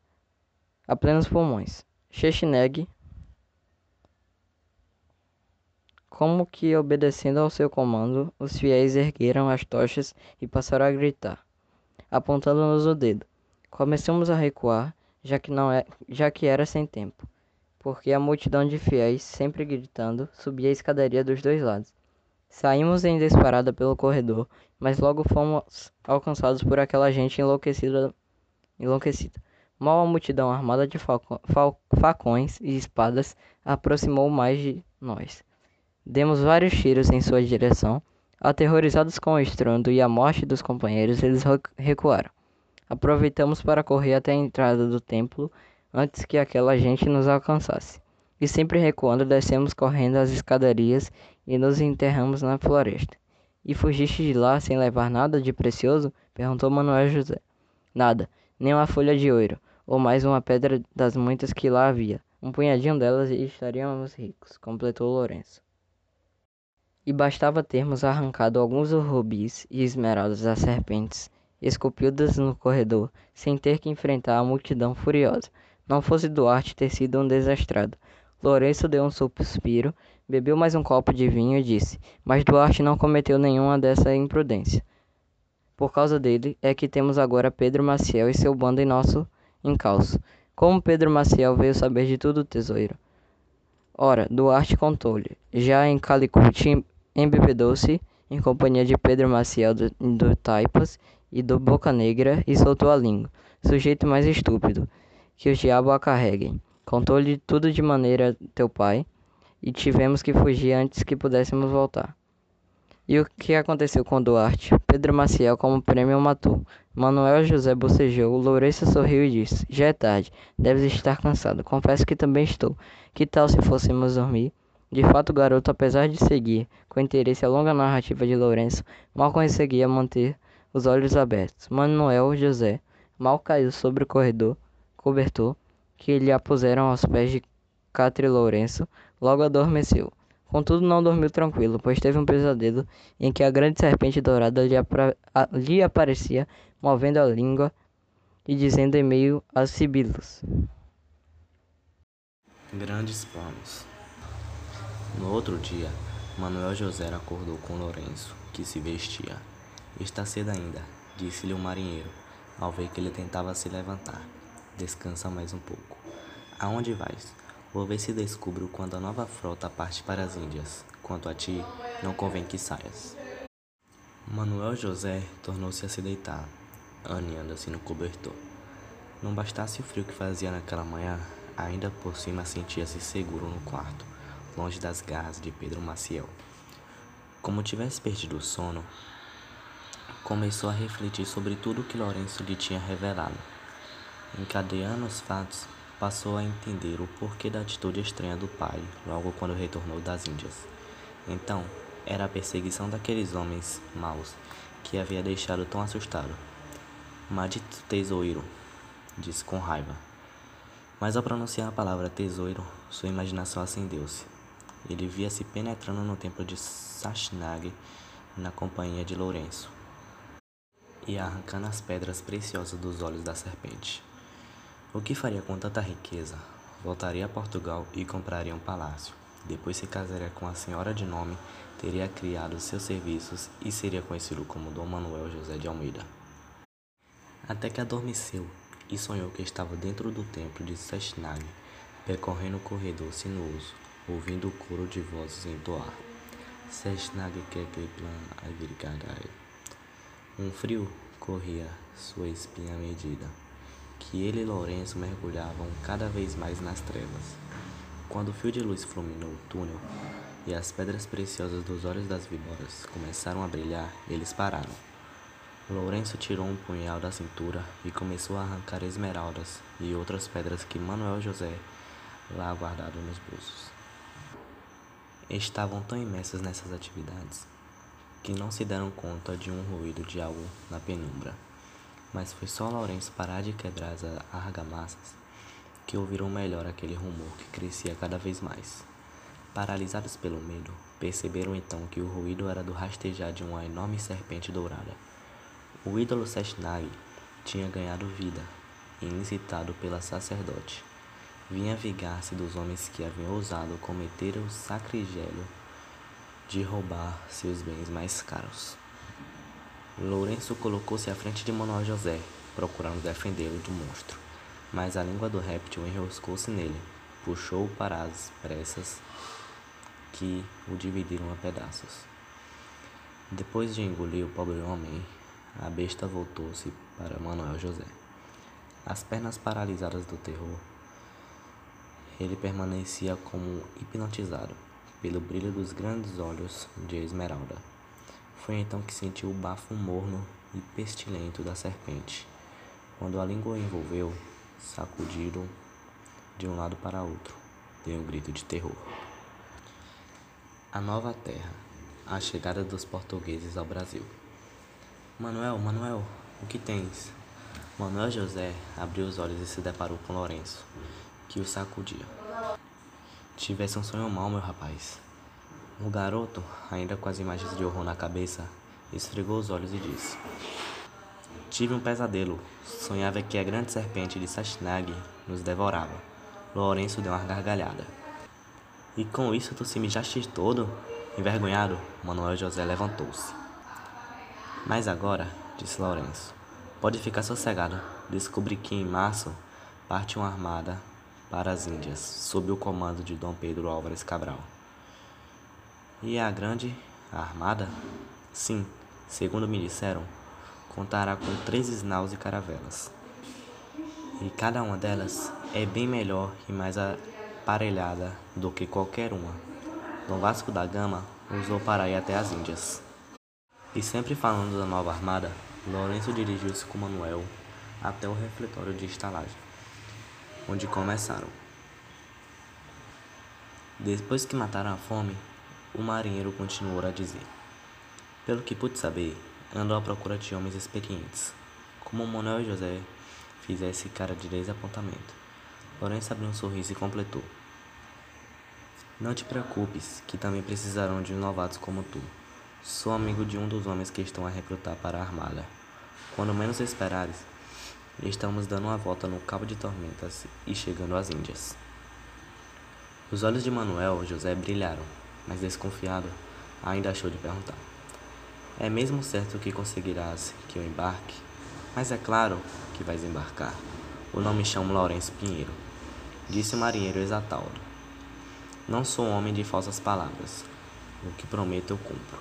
a plenos pulmões: Shechineg, Como que obedecendo ao seu comando, os fiéis ergueram as tochas e passaram a gritar, apontando-nos o dedo. Começamos a recuar, já que não é, já que era sem tempo. Porque a multidão de fiéis, sempre gritando, subia a escadaria dos dois lados. Saímos em disparada pelo corredor, mas logo fomos alcançados por aquela gente enlouquecida. enlouquecida. Mal a multidão armada de facões e espadas aproximou mais de nós. Demos vários tiros em sua direção. Aterrorizados com o estrondo e a morte dos companheiros, eles recuaram. Aproveitamos para correr até a entrada do templo antes que aquela gente nos alcançasse. E sempre recuando, descemos correndo as escadarias e nos enterramos na floresta. E fugiste de lá sem levar nada de precioso? perguntou Manuel José. Nada, nem uma folha de ouro, ou mais uma pedra das muitas que lá havia. Um punhadinho delas e estaríamos ricos, completou Lourenço. E bastava termos arrancado alguns rubis e esmeraldas das serpentes, esculpidas no corredor, sem ter que enfrentar a multidão furiosa. Não fosse Duarte ter sido um desastrado. Lourenço deu um suspiro, bebeu mais um copo de vinho e disse: Mas Duarte não cometeu nenhuma dessa imprudência. Por causa dele é que temos agora Pedro Maciel e seu bando em nosso encalço. Como Pedro Maciel veio saber de tudo, tesouro? Ora, Duarte contou-lhe. Já em Calicut embebedou-se em companhia de Pedro Maciel do, do Taipas e do Boca Negra e soltou a língua. Sujeito mais estúpido, que o diabo a carreguem. Contou-lhe tudo de maneira teu pai, e tivemos que fugir antes que pudéssemos voltar. E o que aconteceu com Duarte? Pedro Maciel, como prêmio, matou. Manuel José bocejou, Lourenço sorriu e disse: Já é tarde, deves estar cansado. Confesso que também estou. Que tal se fôssemos dormir? De fato, o garoto, apesar de seguir com interesse a longa narrativa de Lourenço, mal conseguia manter os olhos abertos. Manuel José mal caiu sobre o corredor, cobertor, que lhe apuseram aos pés de Catre Lourenço, logo adormeceu. Contudo, não dormiu tranquilo, pois teve um pesadelo em que a grande serpente dourada lhe, a, lhe aparecia, movendo a língua e dizendo em meio a sibilos. Grandes planos. No outro dia, Manuel José acordou com Lourenço, que se vestia. Está cedo ainda, disse-lhe o marinheiro, ao ver que ele tentava se levantar. Descansa mais um pouco. Aonde vais? Vou ver se descubro quando a nova frota parte para as Índias. Quanto a ti, não convém que saias. Manuel José tornou-se a se deitar, aninhando-se no cobertor. Não bastasse o frio que fazia naquela manhã, ainda por cima sentia-se seguro no quarto, longe das garras de Pedro Maciel. Como tivesse perdido o sono, começou a refletir sobre tudo o que Lourenço lhe tinha revelado. Encadeando os fatos, passou a entender o porquê da atitude estranha do pai logo quando retornou das Índias. Então, era a perseguição daqueles homens maus que havia deixado tão assustado. Maldito tesouro, disse com raiva. Mas ao pronunciar a palavra tesouro, sua imaginação acendeu-se. Ele via-se penetrando no templo de Sashnag na companhia de Lourenço e arrancando as pedras preciosas dos olhos da serpente. O que faria com tanta riqueza? Voltaria a Portugal e compraria um palácio. Depois se casaria com a senhora de nome, teria criado seus serviços e seria conhecido como Dom Manuel José de Almeida. Até que adormeceu e sonhou que estava dentro do templo de Seshnag, percorrendo o corredor sinuoso, ouvindo o coro de vozes entoar. Seshnag Kekeplan Um frio corria sua espinha medida que ele e Lourenço mergulhavam cada vez mais nas trevas. Quando o fio de luz fulminou o túnel e as pedras preciosas dos olhos das víboras começaram a brilhar, eles pararam. Lourenço tirou um punhal da cintura e começou a arrancar esmeraldas e outras pedras que Manuel José lá guardado nos bolsos. Estavam tão imersos nessas atividades que não se deram conta de um ruído de algo na penumbra. Mas foi só Lourenço parar de quebrar as argamassas que ouviram melhor aquele rumor que crescia cada vez mais. Paralisados pelo medo, perceberam então que o ruído era do rastejar de uma enorme serpente dourada. O ídolo Seshnag tinha ganhado vida, incitado pela sacerdote. Vinha vingar-se dos homens que haviam ousado cometer o sacrilégio de roubar seus bens mais caros. Lourenço colocou-se à frente de Manuel José, procurando defendê-lo do monstro, mas a língua do réptil enroscou-se nele, puxou para as pressas que o dividiram a pedaços. Depois de engolir o pobre homem, a besta voltou-se para Manuel José. As pernas paralisadas do terror, ele permanecia como hipnotizado pelo brilho dos grandes olhos de esmeralda. Foi então que sentiu o bafo morno e pestilento da serpente. Quando a língua o envolveu, sacudiram de um lado para outro, deu um grito de terror. A nova terra, a chegada dos portugueses ao Brasil. Manuel, Manuel, o que tens? Manuel José abriu os olhos e se deparou com Lourenço, que o sacudia. Tivesse um sonho mau, meu rapaz. O garoto, ainda com as imagens de horror na cabeça, esfregou os olhos e disse: Tive um pesadelo. Sonhava que a grande serpente de Sashnag nos devorava. Lourenço deu uma gargalhada. E com isso tu se mijaste todo? Envergonhado, Manuel José levantou-se. Mas agora, disse Lourenço, pode ficar sossegado. Descobri que em março parte uma armada para as Índias, sob o comando de Dom Pedro Álvares Cabral. E a grande armada? Sim, segundo me disseram, contará com três naus e caravelas. E cada uma delas é bem melhor e mais aparelhada do que qualquer uma. Dom Vasco da Gama usou para ir até as Índias. E sempre falando da nova armada, Lourenço dirigiu-se com Manuel até o refletório de estalagem, onde começaram. Depois que mataram a fome, o marinheiro continuou a dizer: Pelo que pude saber, andou à procura de homens experientes, como Manuel José fizesse cara de desapontamento. Lourenço abriu um sorriso e completou: Não te preocupes, que também precisarão de novatos como tu. Sou amigo de um dos homens que estão a recrutar para a armada. Quando menos esperares, estamos dando uma volta no Cabo de Tormentas e chegando às Índias. Os olhos de Manuel José brilharam, mas desconfiado, ainda achou de perguntar. É mesmo certo que conseguirás que eu embarque? Mas é claro que vais embarcar. O nome chama Lourenço Pinheiro, disse o marinheiro exaltado. Não sou homem de falsas palavras. O que prometo eu cumpro.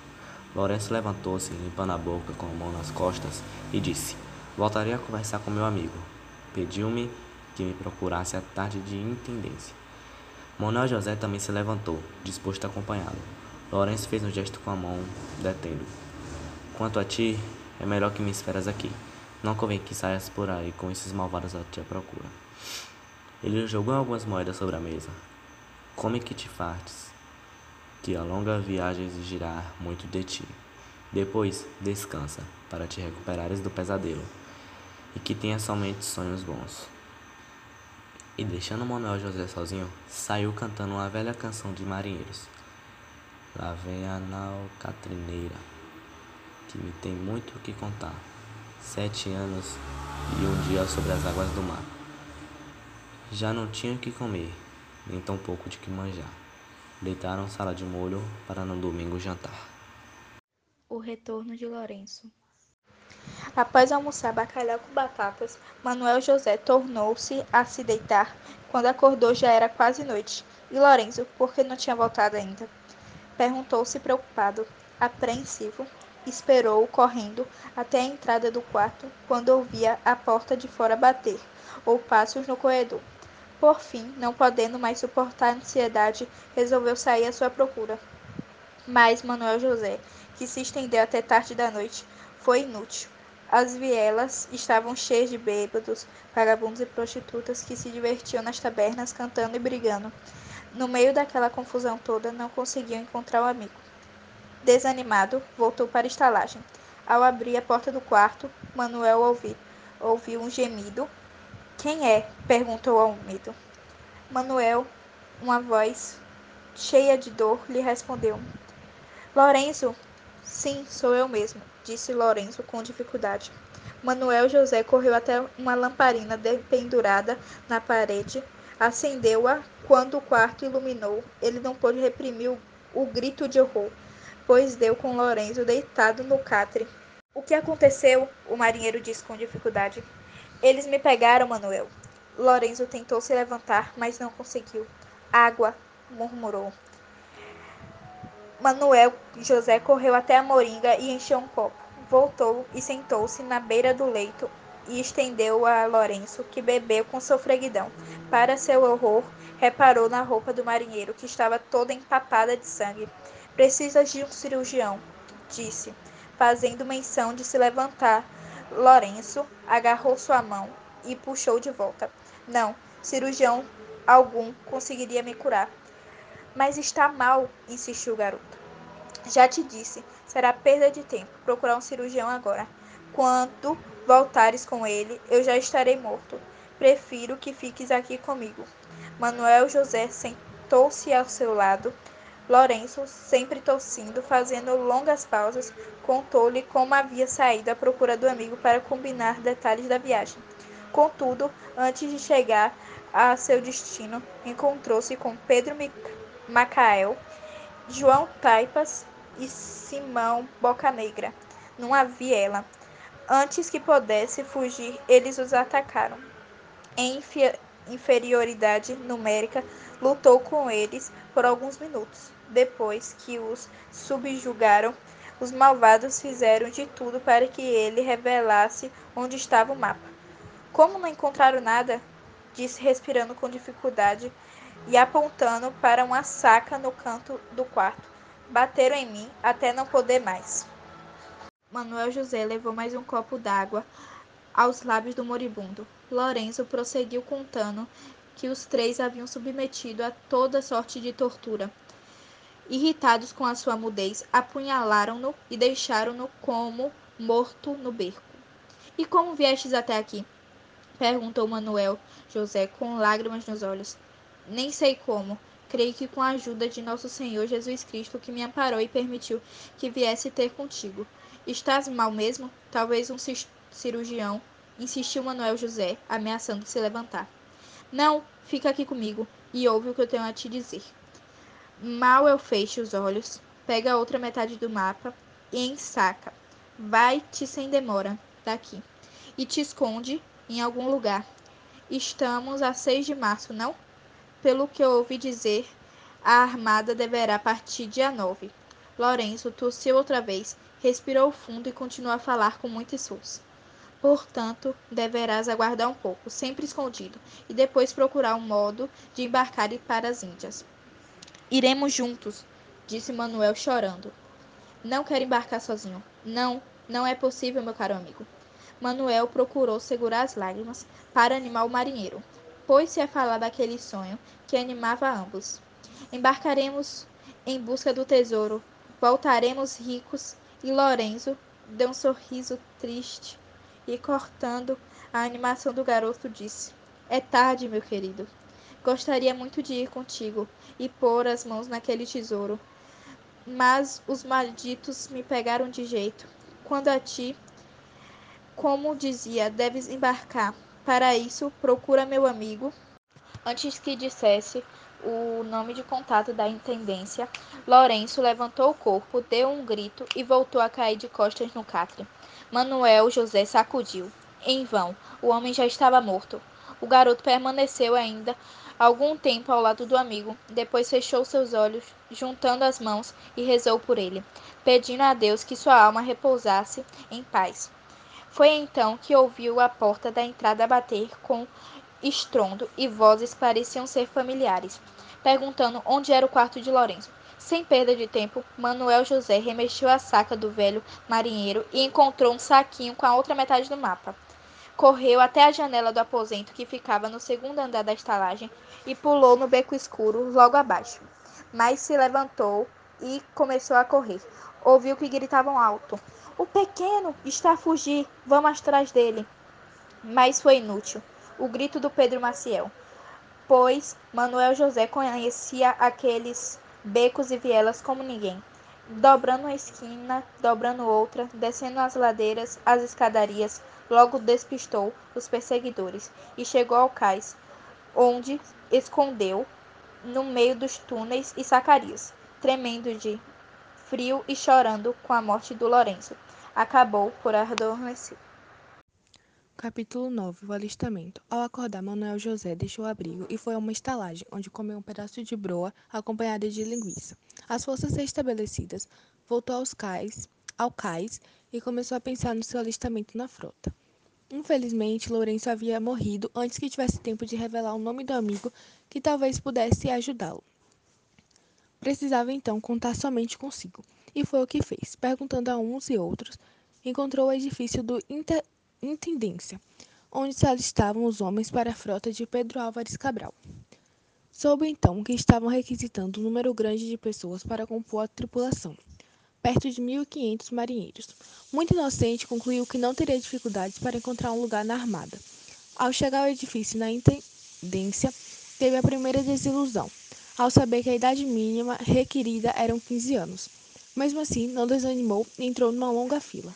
Lourenço levantou-se, limpando a boca com a mão nas costas, e disse: Voltarei a conversar com meu amigo. Pediu-me que me procurasse à tarde de intendência. Manuel José também se levantou, disposto a acompanhá-lo. Lourenço fez um gesto com a mão, detendo. Quanto a ti, é melhor que me esperas aqui. Não convém que saias por aí com esses malvados a tua procura. Ele jogou algumas moedas sobre a mesa. Come que te fartes, que a longa viagem exigirá muito de ti. Depois, descansa, para te recuperares do pesadelo, e que tenha somente sonhos bons. E deixando Manuel José sozinho, saiu cantando uma velha canção de marinheiros. Lá vem a nau catrineira, que me tem muito o que contar. Sete anos e um dia sobre as águas do mar. Já não tinha o que comer, nem tão pouco de que manjar. Deitaram sala de molho para no domingo jantar. O retorno de Lourenço. Após almoçar bacalhau com batatas, Manuel José tornou-se a se deitar. Quando acordou já era quase noite. E Lourenço, por que não tinha voltado ainda? Perguntou-se preocupado, apreensivo. Esperou, correndo, até a entrada do quarto, quando ouvia a porta de fora bater, ou passos no corredor. Por fim, não podendo mais suportar a ansiedade, resolveu sair à sua procura. Mas Manuel José, que se estendeu até tarde da noite, foi inútil. As vielas estavam cheias de bêbados, vagabundos e prostitutas que se divertiam nas tabernas cantando e brigando. No meio daquela confusão toda, não conseguiam encontrar o amigo. Desanimado, voltou para a estalagem. Ao abrir a porta do quarto, Manuel ouviu, ouviu um gemido. Quem é? perguntou ao medo. Manuel, uma voz cheia de dor, lhe respondeu. Lourenço, sim, sou eu mesmo disse Lourenço com dificuldade. Manuel José correu até uma lamparina pendurada na parede, acendeu-a. Quando o quarto iluminou, ele não pôde reprimir o, o grito de horror, pois deu com Lourenço deitado no catre. O que aconteceu? O marinheiro disse com dificuldade. Eles me pegaram, Manuel. Lorenzo tentou se levantar, mas não conseguiu. Água, murmurou. Manuel José correu até a moringa e encheu um copo. Voltou e sentou-se na beira do leito e estendeu a Lourenço, que bebeu com sofreguidão. Para seu horror, reparou na roupa do marinheiro, que estava toda empapada de sangue. Precisas de um cirurgião, disse, fazendo menção de se levantar. Lourenço agarrou sua mão e puxou de volta. Não, cirurgião algum conseguiria me curar. Mas está mal, insistiu o garoto. Já te disse, será perda de tempo procurar um cirurgião agora. Quando voltares com ele, eu já estarei morto. Prefiro que fiques aqui comigo. Manuel José sentou-se ao seu lado. Lourenço, sempre tossindo, fazendo longas pausas, contou-lhe como havia saído à procura do amigo para combinar detalhes da viagem. Contudo, antes de chegar a seu destino, encontrou-se com Pedro Macael, João Taipas e Simão Bocanegra, numa viela. Antes que pudesse fugir, eles os atacaram. Em inferioridade numérica, lutou com eles por alguns minutos. Depois que os subjugaram, os malvados fizeram de tudo para que ele revelasse onde estava o mapa. Como não encontraram nada, disse respirando com dificuldade e apontando para uma saca no canto do quarto. Bateram em mim até não poder mais. Manuel José levou mais um copo d'água aos lábios do moribundo. Lorenzo prosseguiu contando que os três haviam submetido a toda sorte de tortura. Irritados com a sua mudez, apunhalaram-no e deixaram-no como morto no beco. E como viestes até aqui? perguntou Manuel José com lágrimas nos olhos. Nem sei como. Creio que com a ajuda de nosso Senhor Jesus Cristo, que me amparou e permitiu que viesse ter contigo. Estás mal mesmo? Talvez um cirurgião, insistiu Manuel José, ameaçando se levantar. Não, fica aqui comigo e ouve o que eu tenho a te dizer. Mal eu fecho os olhos, pega a outra metade do mapa e ensaca. Vai-te sem demora daqui e te esconde em algum lugar. Estamos a 6 de março, não? Pelo que eu ouvi dizer, a armada deverá partir dia 9. Lourenço tossiu outra vez respirou fundo e continuou a falar com muito esforço. Portanto, deverás aguardar um pouco, sempre escondido, e depois procurar um modo de embarcar para as Índias. Iremos juntos, disse Manuel chorando. Não quero embarcar sozinho. Não, não é possível, meu caro amigo. Manuel procurou segurar as lágrimas para animar o marinheiro. Pôs-se a falar daquele sonho que animava ambos. Embarcaremos em busca do tesouro, voltaremos ricos e Lorenzo deu um sorriso triste e, cortando a animação do garoto, disse: É tarde, meu querido. Gostaria muito de ir contigo e pôr as mãos naquele tesouro. Mas os malditos me pegaram de jeito. Quando a ti, como dizia, deves embarcar. Para isso, procura meu amigo. Antes que dissesse, o nome de contato da intendência, Lourenço levantou o corpo, deu um grito e voltou a cair de costas no catre. Manuel José sacudiu. Em vão, o homem já estava morto. O garoto permaneceu ainda algum tempo ao lado do amigo, depois fechou seus olhos, juntando as mãos e rezou por ele, pedindo a Deus que sua alma repousasse em paz. Foi então que ouviu a porta da entrada bater com estrondo e vozes pareciam ser familiares, perguntando onde era o quarto de Lourenço. Sem perda de tempo, Manuel José remexeu a saca do velho marinheiro e encontrou um saquinho com a outra metade do mapa. Correu até a janela do aposento que ficava no segundo andar da estalagem e pulou no beco escuro logo abaixo. Mas se levantou e começou a correr. Ouviu que gritavam alto: O pequeno está a fugir, vamos atrás dele. Mas foi inútil o grito do Pedro Maciel, pois Manuel José conhecia aqueles becos e vielas como ninguém. Dobrando uma esquina, dobrando outra, descendo as ladeiras, as escadarias, logo despistou os perseguidores e chegou ao cais, onde escondeu no meio dos túneis e sacarias, tremendo de frio e chorando com a morte do Lourenço. Acabou por adormecer. Capítulo 9 O alistamento. Ao acordar, Manuel José deixou o abrigo e foi a uma estalagem, onde comeu um pedaço de broa acompanhada de linguiça. As forças restabelecidas, voltou aos cais, ao cais e começou a pensar no seu alistamento na frota. Infelizmente, Lourenço havia morrido antes que tivesse tempo de revelar o nome do amigo que talvez pudesse ajudá-lo. Precisava então contar somente consigo, e foi o que fez. Perguntando a uns e outros, encontrou o edifício do Inter intendência, onde se alistavam os homens para a frota de Pedro Álvares Cabral. Soube então que estavam requisitando um número grande de pessoas para compor a tripulação, perto de 1.500 marinheiros. Muito inocente, concluiu que não teria dificuldades para encontrar um lugar na armada. Ao chegar ao edifício na intendência, teve a primeira desilusão, ao saber que a idade mínima requerida eram 15 anos. Mesmo assim, não desanimou e entrou numa longa fila.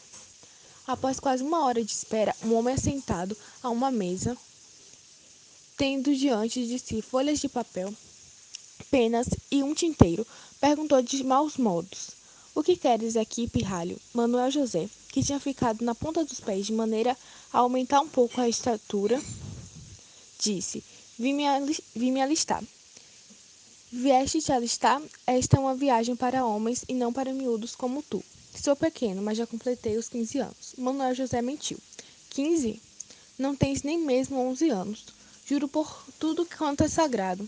Após quase uma hora de espera, um homem assentado a uma mesa, tendo diante de si folhas de papel, penas e um tinteiro, perguntou de maus modos: O que queres aqui, pirralho? Manuel José, que tinha ficado na ponta dos pés de maneira a aumentar um pouco a estatura, disse: Vim me, vim me alistar. Vieste te alistar? Esta é uma viagem para homens e não para miúdos como tu. Sou pequeno, mas já completei os 15 anos. Manuel José mentiu. 15? Não tens nem mesmo 11 anos. Juro por tudo quanto é sagrado.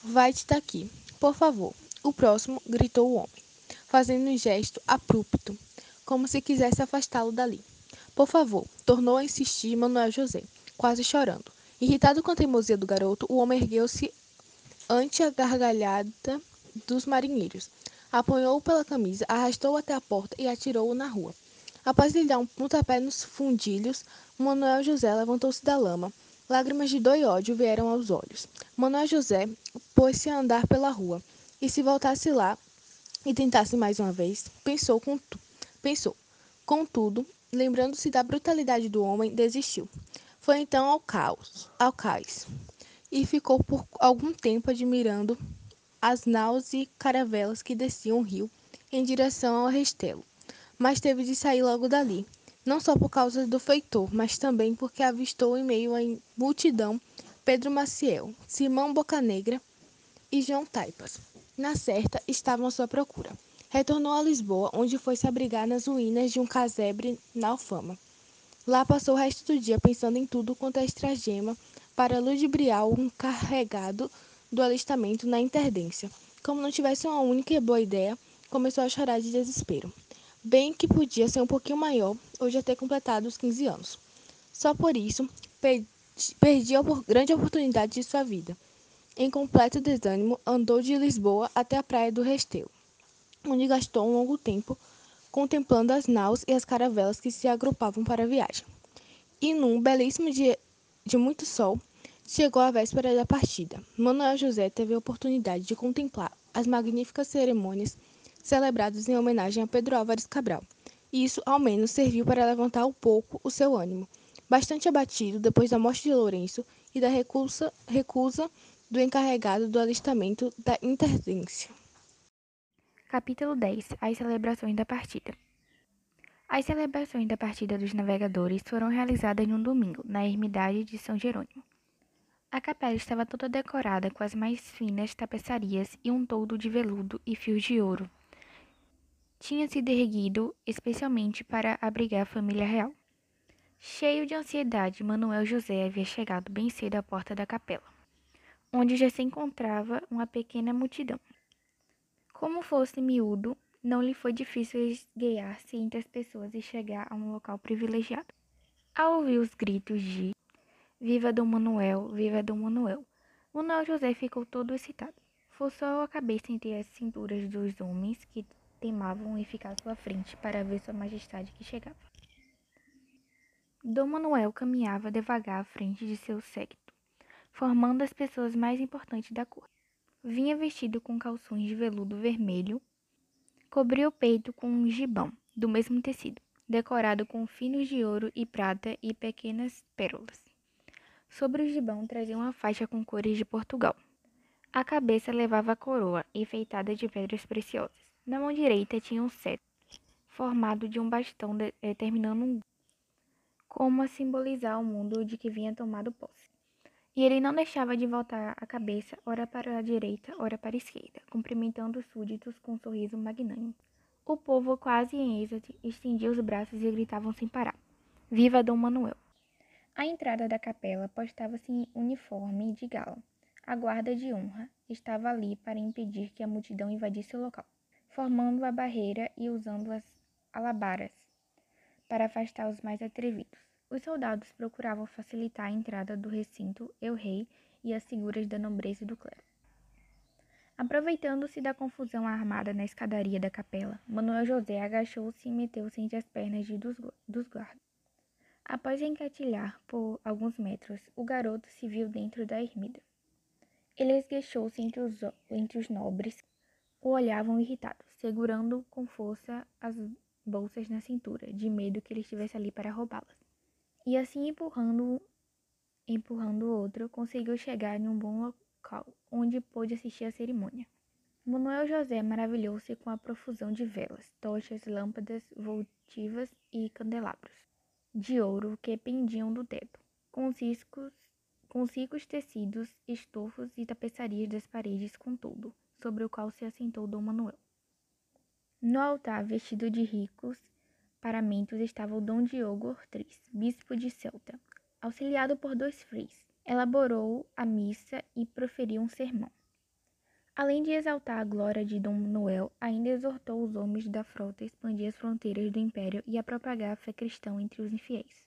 Vai-te daqui, por favor. O próximo, gritou o homem, fazendo um gesto abrupto, como se quisesse afastá-lo dali. Por favor, tornou a insistir Manuel José, quase chorando. Irritado com a teimosia do garoto, o homem ergueu-se ante a gargalhada dos marinheiros apanhou-o pela camisa, arrastou-o até a porta e atirou-o na rua. Após lhe dar um pontapé nos fundilhos, Manuel José levantou-se da lama. Lágrimas de dor e ódio vieram aos olhos. Manuel José pôs-se a andar pela rua. E se voltasse lá e tentasse mais uma vez, pensou, com tu... pensou. Contudo, lembrando-se da brutalidade do homem, desistiu. Foi então ao caos, ao cais, e ficou por algum tempo admirando as naus e caravelas que desciam o rio em direção ao Restelo, mas teve de sair logo dali, não só por causa do feitor, mas também porque avistou em meio à multidão Pedro Maciel, Simão Bocanegra e João Taipas. Na certa, estavam à sua procura. Retornou a Lisboa, onde foi se abrigar nas ruínas de um casebre na Alfama. Lá passou o resto do dia pensando em tudo quanto é estragema para ludibriar um carregado do alistamento na interdência. Como não tivesse uma única e boa ideia, começou a chorar de desespero. Bem que podia ser um pouquinho maior ou já ter completado os 15 anos. Só por isso, perdi a grande oportunidade de sua vida. Em completo desânimo, andou de Lisboa até a praia do Restelo, onde gastou um longo tempo contemplando as naus e as caravelas que se agrupavam para a viagem. E num belíssimo dia de muito sol, Chegou a véspera da partida. Manuel José teve a oportunidade de contemplar as magníficas cerimônias celebradas em homenagem a Pedro Álvares Cabral. E isso, ao menos, serviu para levantar um pouco o seu ânimo, bastante abatido depois da morte de Lourenço e da recusa, recusa do encarregado do alistamento da interdência. Capítulo 10 As celebrações da partida. As celebrações da partida dos navegadores foram realizadas em um domingo, na ermidade de São Jerônimo. A capela estava toda decorada com as mais finas tapeçarias e um toldo de veludo e fios de ouro. Tinha sido erguido especialmente para abrigar a família real. Cheio de ansiedade, Manuel José havia chegado bem cedo à porta da capela, onde já se encontrava uma pequena multidão. Como fosse miúdo, não lhe foi difícil esgueiar-se entre as pessoas e chegar a um local privilegiado. Ao ouvir os gritos de Viva Dom Manuel, viva Dom Manuel. Manuel José ficou todo excitado. Forçou a cabeça entre as cinturas dos homens que temavam em ficar à sua frente para ver sua majestade que chegava. Dom Manuel caminhava devagar à frente de seu séquito, formando as pessoas mais importantes da corte. Vinha vestido com calções de veludo vermelho, cobriu o peito com um gibão do mesmo tecido, decorado com finos de ouro e prata e pequenas pérolas. Sobre o gibão trazia uma faixa com cores de Portugal. A cabeça levava a coroa, enfeitada de pedras preciosas. Na mão direita tinha um cetro, formado de um bastão de, eh, um como a simbolizar o mundo de que vinha tomado posse. E ele não deixava de voltar a cabeça, ora para a direita, ora para a esquerda, cumprimentando os súditos com um sorriso magnânimo. O povo, quase em êxtase, estendia os braços e gritavam sem parar: Viva Dom Manuel! À entrada da capela postava-se em uniforme de gala. A guarda de honra estava ali para impedir que a multidão invadisse o local, formando a barreira e usando as alabaras para afastar os mais atrevidos. Os soldados procuravam facilitar a entrada do recinto el-rei e as figuras da nobreza e do clero. Aproveitando-se da confusão armada na escadaria da capela, Manuel José agachou-se e meteu-se entre as pernas de dos, dos guardas. Após encatilhar por alguns metros, o garoto se viu dentro da ermida. Ele esguechou-se entre os, entre os nobres, o olhavam irritados, segurando com força as bolsas na cintura, de medo que ele estivesse ali para roubá-las. E assim empurrando empurrando o outro, conseguiu chegar em um bom local, onde pôde assistir à cerimônia. Manuel José maravilhou-se com a profusão de velas, tochas, lâmpadas votivas e candelabros de ouro que pendiam do teto, com os riscos com os ricos tecidos, estofos e tapeçarias das paredes com tudo, sobre o qual se assentou Dom Manuel. No altar, vestido de ricos paramentos, estava o Dom Diogo Ortiz, bispo de Celta, auxiliado por dois freis. Elaborou a missa e proferiu um sermão. Além de exaltar a glória de Dom Manuel, ainda exortou os homens da frota a expandir as fronteiras do império e a propagar a fé cristã entre os infiéis.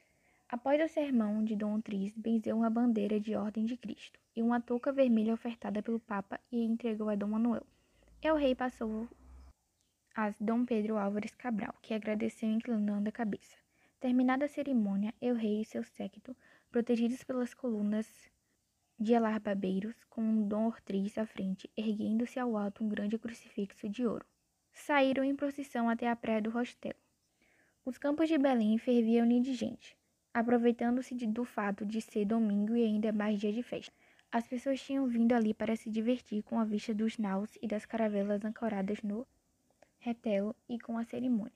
Após o sermão de Dom Tris, benzeu uma bandeira de Ordem de Cristo e uma touca vermelha ofertada pelo Papa e entregou a Dom Manuel. E o rei passou a Dom Pedro Álvares Cabral, que agradeceu inclinando a cabeça. Terminada a cerimônia, el rei e seu séquito, protegidos pelas colunas de alarbabeiros, com Dom Ortiz à frente, erguendo-se ao alto um grande crucifixo de ouro, saíram em procissão até a praia do Rostelo. Os campos de Belém ferviam de gente, aproveitando-se do fato de ser domingo e ainda mais dia de festa. As pessoas tinham vindo ali para se divertir com a vista dos naus e das caravelas ancoradas no retelo e com a cerimônia.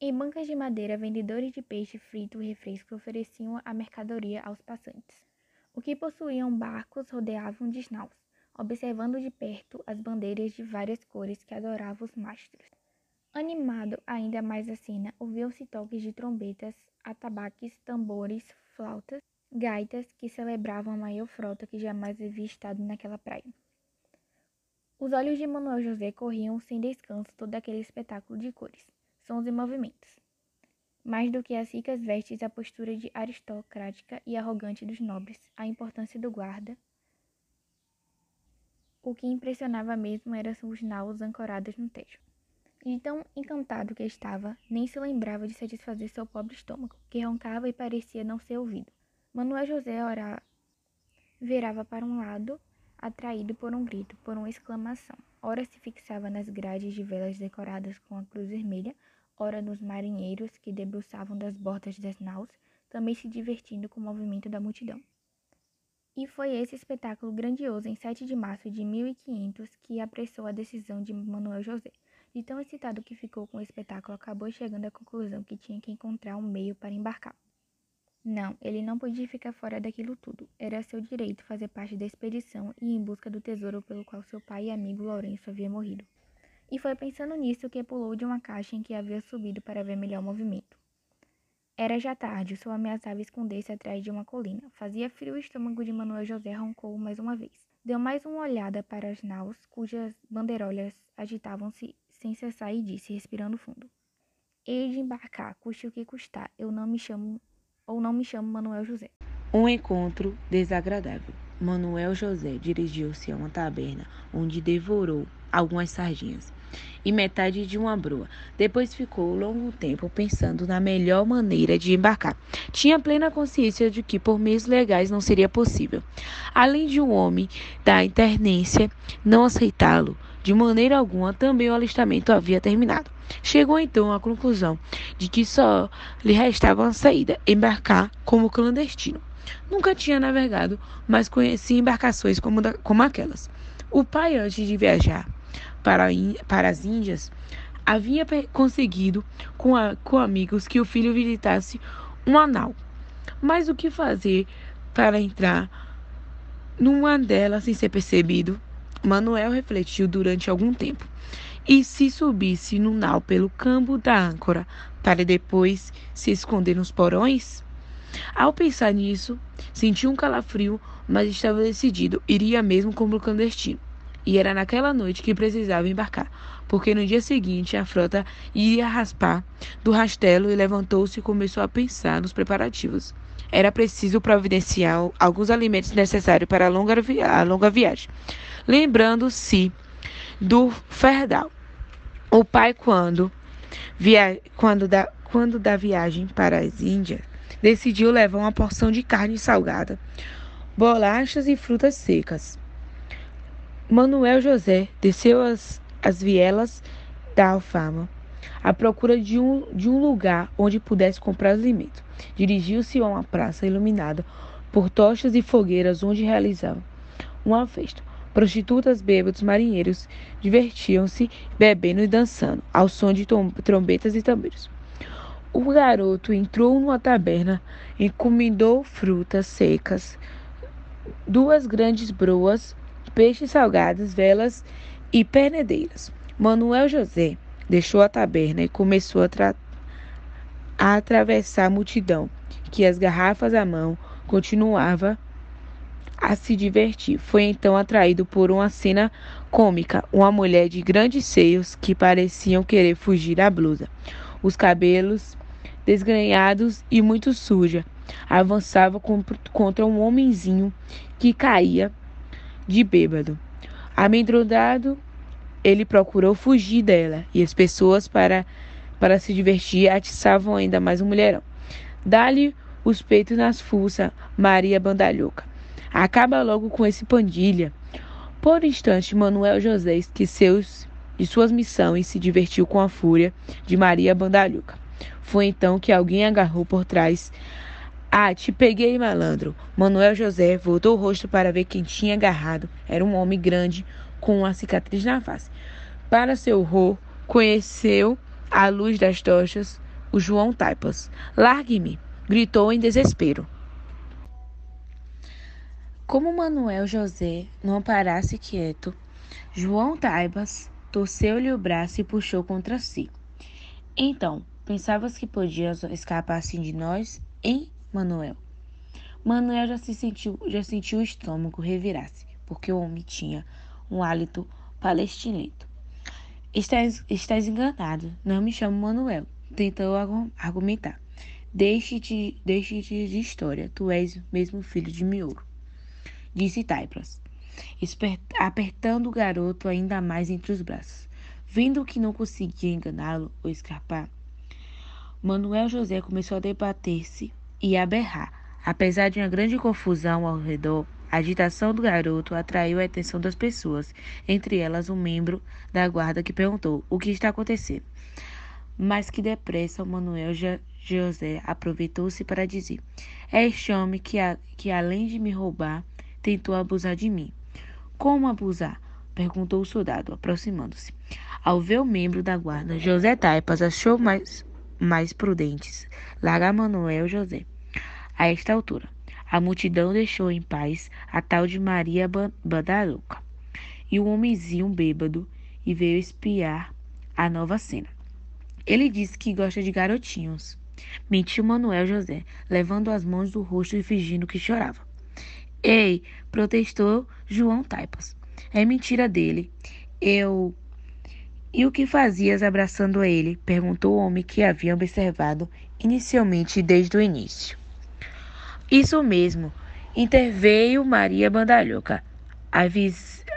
Em bancas de madeira, vendedores de peixe frito e refresco ofereciam a mercadoria aos passantes. Os que possuíam barcos rodeavam de naus, observando de perto as bandeiras de várias cores que adoravam os mastros. Animado ainda mais a cena, ouviam-se toques de trombetas, atabaques, tambores, flautas, gaitas que celebravam a maior frota que jamais havia estado naquela praia. Os olhos de Manuel José corriam sem descanso todo aquele espetáculo de cores, sons e movimentos. Mais do que as ricas vestes, a postura de aristocrática e arrogante dos nobres, a importância do guarda. O que impressionava mesmo eram os naus ancorados no tejo. E tão encantado que estava, nem se lembrava de satisfazer seu pobre estômago, que roncava e parecia não ser ouvido. Manuel José ora virava para um lado atraído por um grito, por uma exclamação. Ora se fixava nas grades de velas decoradas com a cruz vermelha, ora nos marinheiros que debruçavam das bordas das naus, também se divertindo com o movimento da multidão. E foi esse espetáculo grandioso em 7 de março de 1500 que apressou a decisão de Manuel José. De tão excitado que ficou com o espetáculo, acabou chegando à conclusão que tinha que encontrar um meio para embarcar. Não, ele não podia ficar fora daquilo tudo. Era seu direito fazer parte da expedição e ir em busca do tesouro pelo qual seu pai e amigo Lourenço havia morrido. E foi pensando nisso que pulou de uma caixa em que havia subido para ver melhor o movimento. Era já tarde, o sol ameaçava esconder-se atrás de uma colina. Fazia frio o estômago de Manuel José roncou mais uma vez. Deu mais uma olhada para as naus, cujas bandeirolas agitavam-se sem cessar e disse, respirando fundo: Hei de embarcar, custe o que custar. Eu não me chamo ou não me chamo Manuel José. Um encontro desagradável. Manuel José dirigiu-se a uma taberna onde devorou algumas sardinhas e metade de uma broa. Depois ficou longo tempo pensando na melhor maneira de embarcar. Tinha plena consciência de que por meios legais não seria possível. Além de um homem da internência não aceitá-lo de maneira alguma, também o alistamento havia terminado. Chegou então à conclusão de que só lhe restava uma saída: embarcar como clandestino. Nunca tinha navegado, mas conhecia embarcações como, da, como aquelas. O pai, antes de viajar para, para as Índias, havia conseguido com, a, com amigos que o filho visitasse um anal. Mas o que fazer para entrar numa delas sem ser percebido? Manuel refletiu durante algum tempo. E se subisse no nau pelo cambo da âncora, para depois se esconder nos porões? Ao pensar nisso, sentiu um calafrio, mas estava decidido, iria mesmo como clandestino. E era naquela noite que precisava embarcar, porque no dia seguinte a frota iria raspar do rastelo e levantou-se e começou a pensar nos preparativos. Era preciso providenciar alguns alimentos necessários para a longa, a longa viagem. Lembrando-se do Ferdal. O pai, quando, via... quando, da... quando da viagem para as Índias, decidiu levar uma porção de carne salgada, bolachas e frutas secas. Manuel José desceu as, as vielas da Alfama à procura de um, de um lugar onde pudesse comprar alimentos. Dirigiu-se a uma praça iluminada por tochas e fogueiras onde realizavam uma festa. Prostitutas, bêbados, marinheiros divertiam-se bebendo e dançando, ao som de trombetas e tambores. O garoto entrou numa taberna, encomendou frutas secas, duas grandes broas, peixes salgados, velas e pernedeiras. Manuel José deixou a taberna e começou a, a atravessar a multidão, que as garrafas à mão continuava a se divertir. Foi então atraído por uma cena cômica, uma mulher de grandes seios que pareciam querer fugir da blusa. Os cabelos desgrenhados e muito suja, avançava contra um homenzinho que caía de bêbado. Amedrontado, ele procurou fugir dela, e as pessoas, para, para se divertir, atiçavam ainda mais o mulherão. Dá-lhe os peitos nas fuças, Maria Bandalhoca. Acaba logo com esse pandilha. Por instante, Manuel José esqueceu de suas missões e se divertiu com a fúria de Maria Bandalhuca. Foi então que alguém agarrou por trás. Ah, te peguei, malandro. Manuel José voltou o rosto para ver quem tinha agarrado. Era um homem grande com uma cicatriz na face. Para seu horror, conheceu, à luz das tochas, o João Taipas. Largue-me! gritou em desespero. Como Manuel José não parasse quieto, João Taibas torceu-lhe o braço e puxou contra si. Então, pensavas que podias escapar assim de nós, hein, Manuel? Manuel já se sentiu, já sentiu o estômago revirar-se, porque o homem tinha um hálito palestinento. Estás, estás enganado, não me chamo Manuel, tentou argumentar. Deixe-te deixe de história, tu és mesmo filho de Miouro disse Taipras, apertando o garoto ainda mais entre os braços. Vendo que não conseguia enganá-lo ou escapar, Manuel José começou a debater-se e a berrar. Apesar de uma grande confusão ao redor, a agitação do garoto atraiu a atenção das pessoas, entre elas um membro da guarda que perguntou: O que está acontecendo? Mas que depressa o Manuel José aproveitou-se para dizer: É este homem que, a, que além de me roubar, tentou abusar de mim. Como abusar? perguntou o soldado, aproximando-se. Ao ver o membro da guarda, José Taipas achou mais, mais prudentes largar Manuel José. A esta altura, a multidão deixou em paz a tal de Maria Badaruca e um homenzinho bêbado e veio espiar a nova cena. Ele disse que gosta de garotinhos. Mentiu Manuel José, levando as mãos do rosto e fingindo que chorava. Ei, protestou João Taipas. É mentira dele. Eu. E o que fazias abraçando ele? perguntou o homem que havia observado inicialmente desde o início. Isso mesmo, interveio Maria Bandalhoca,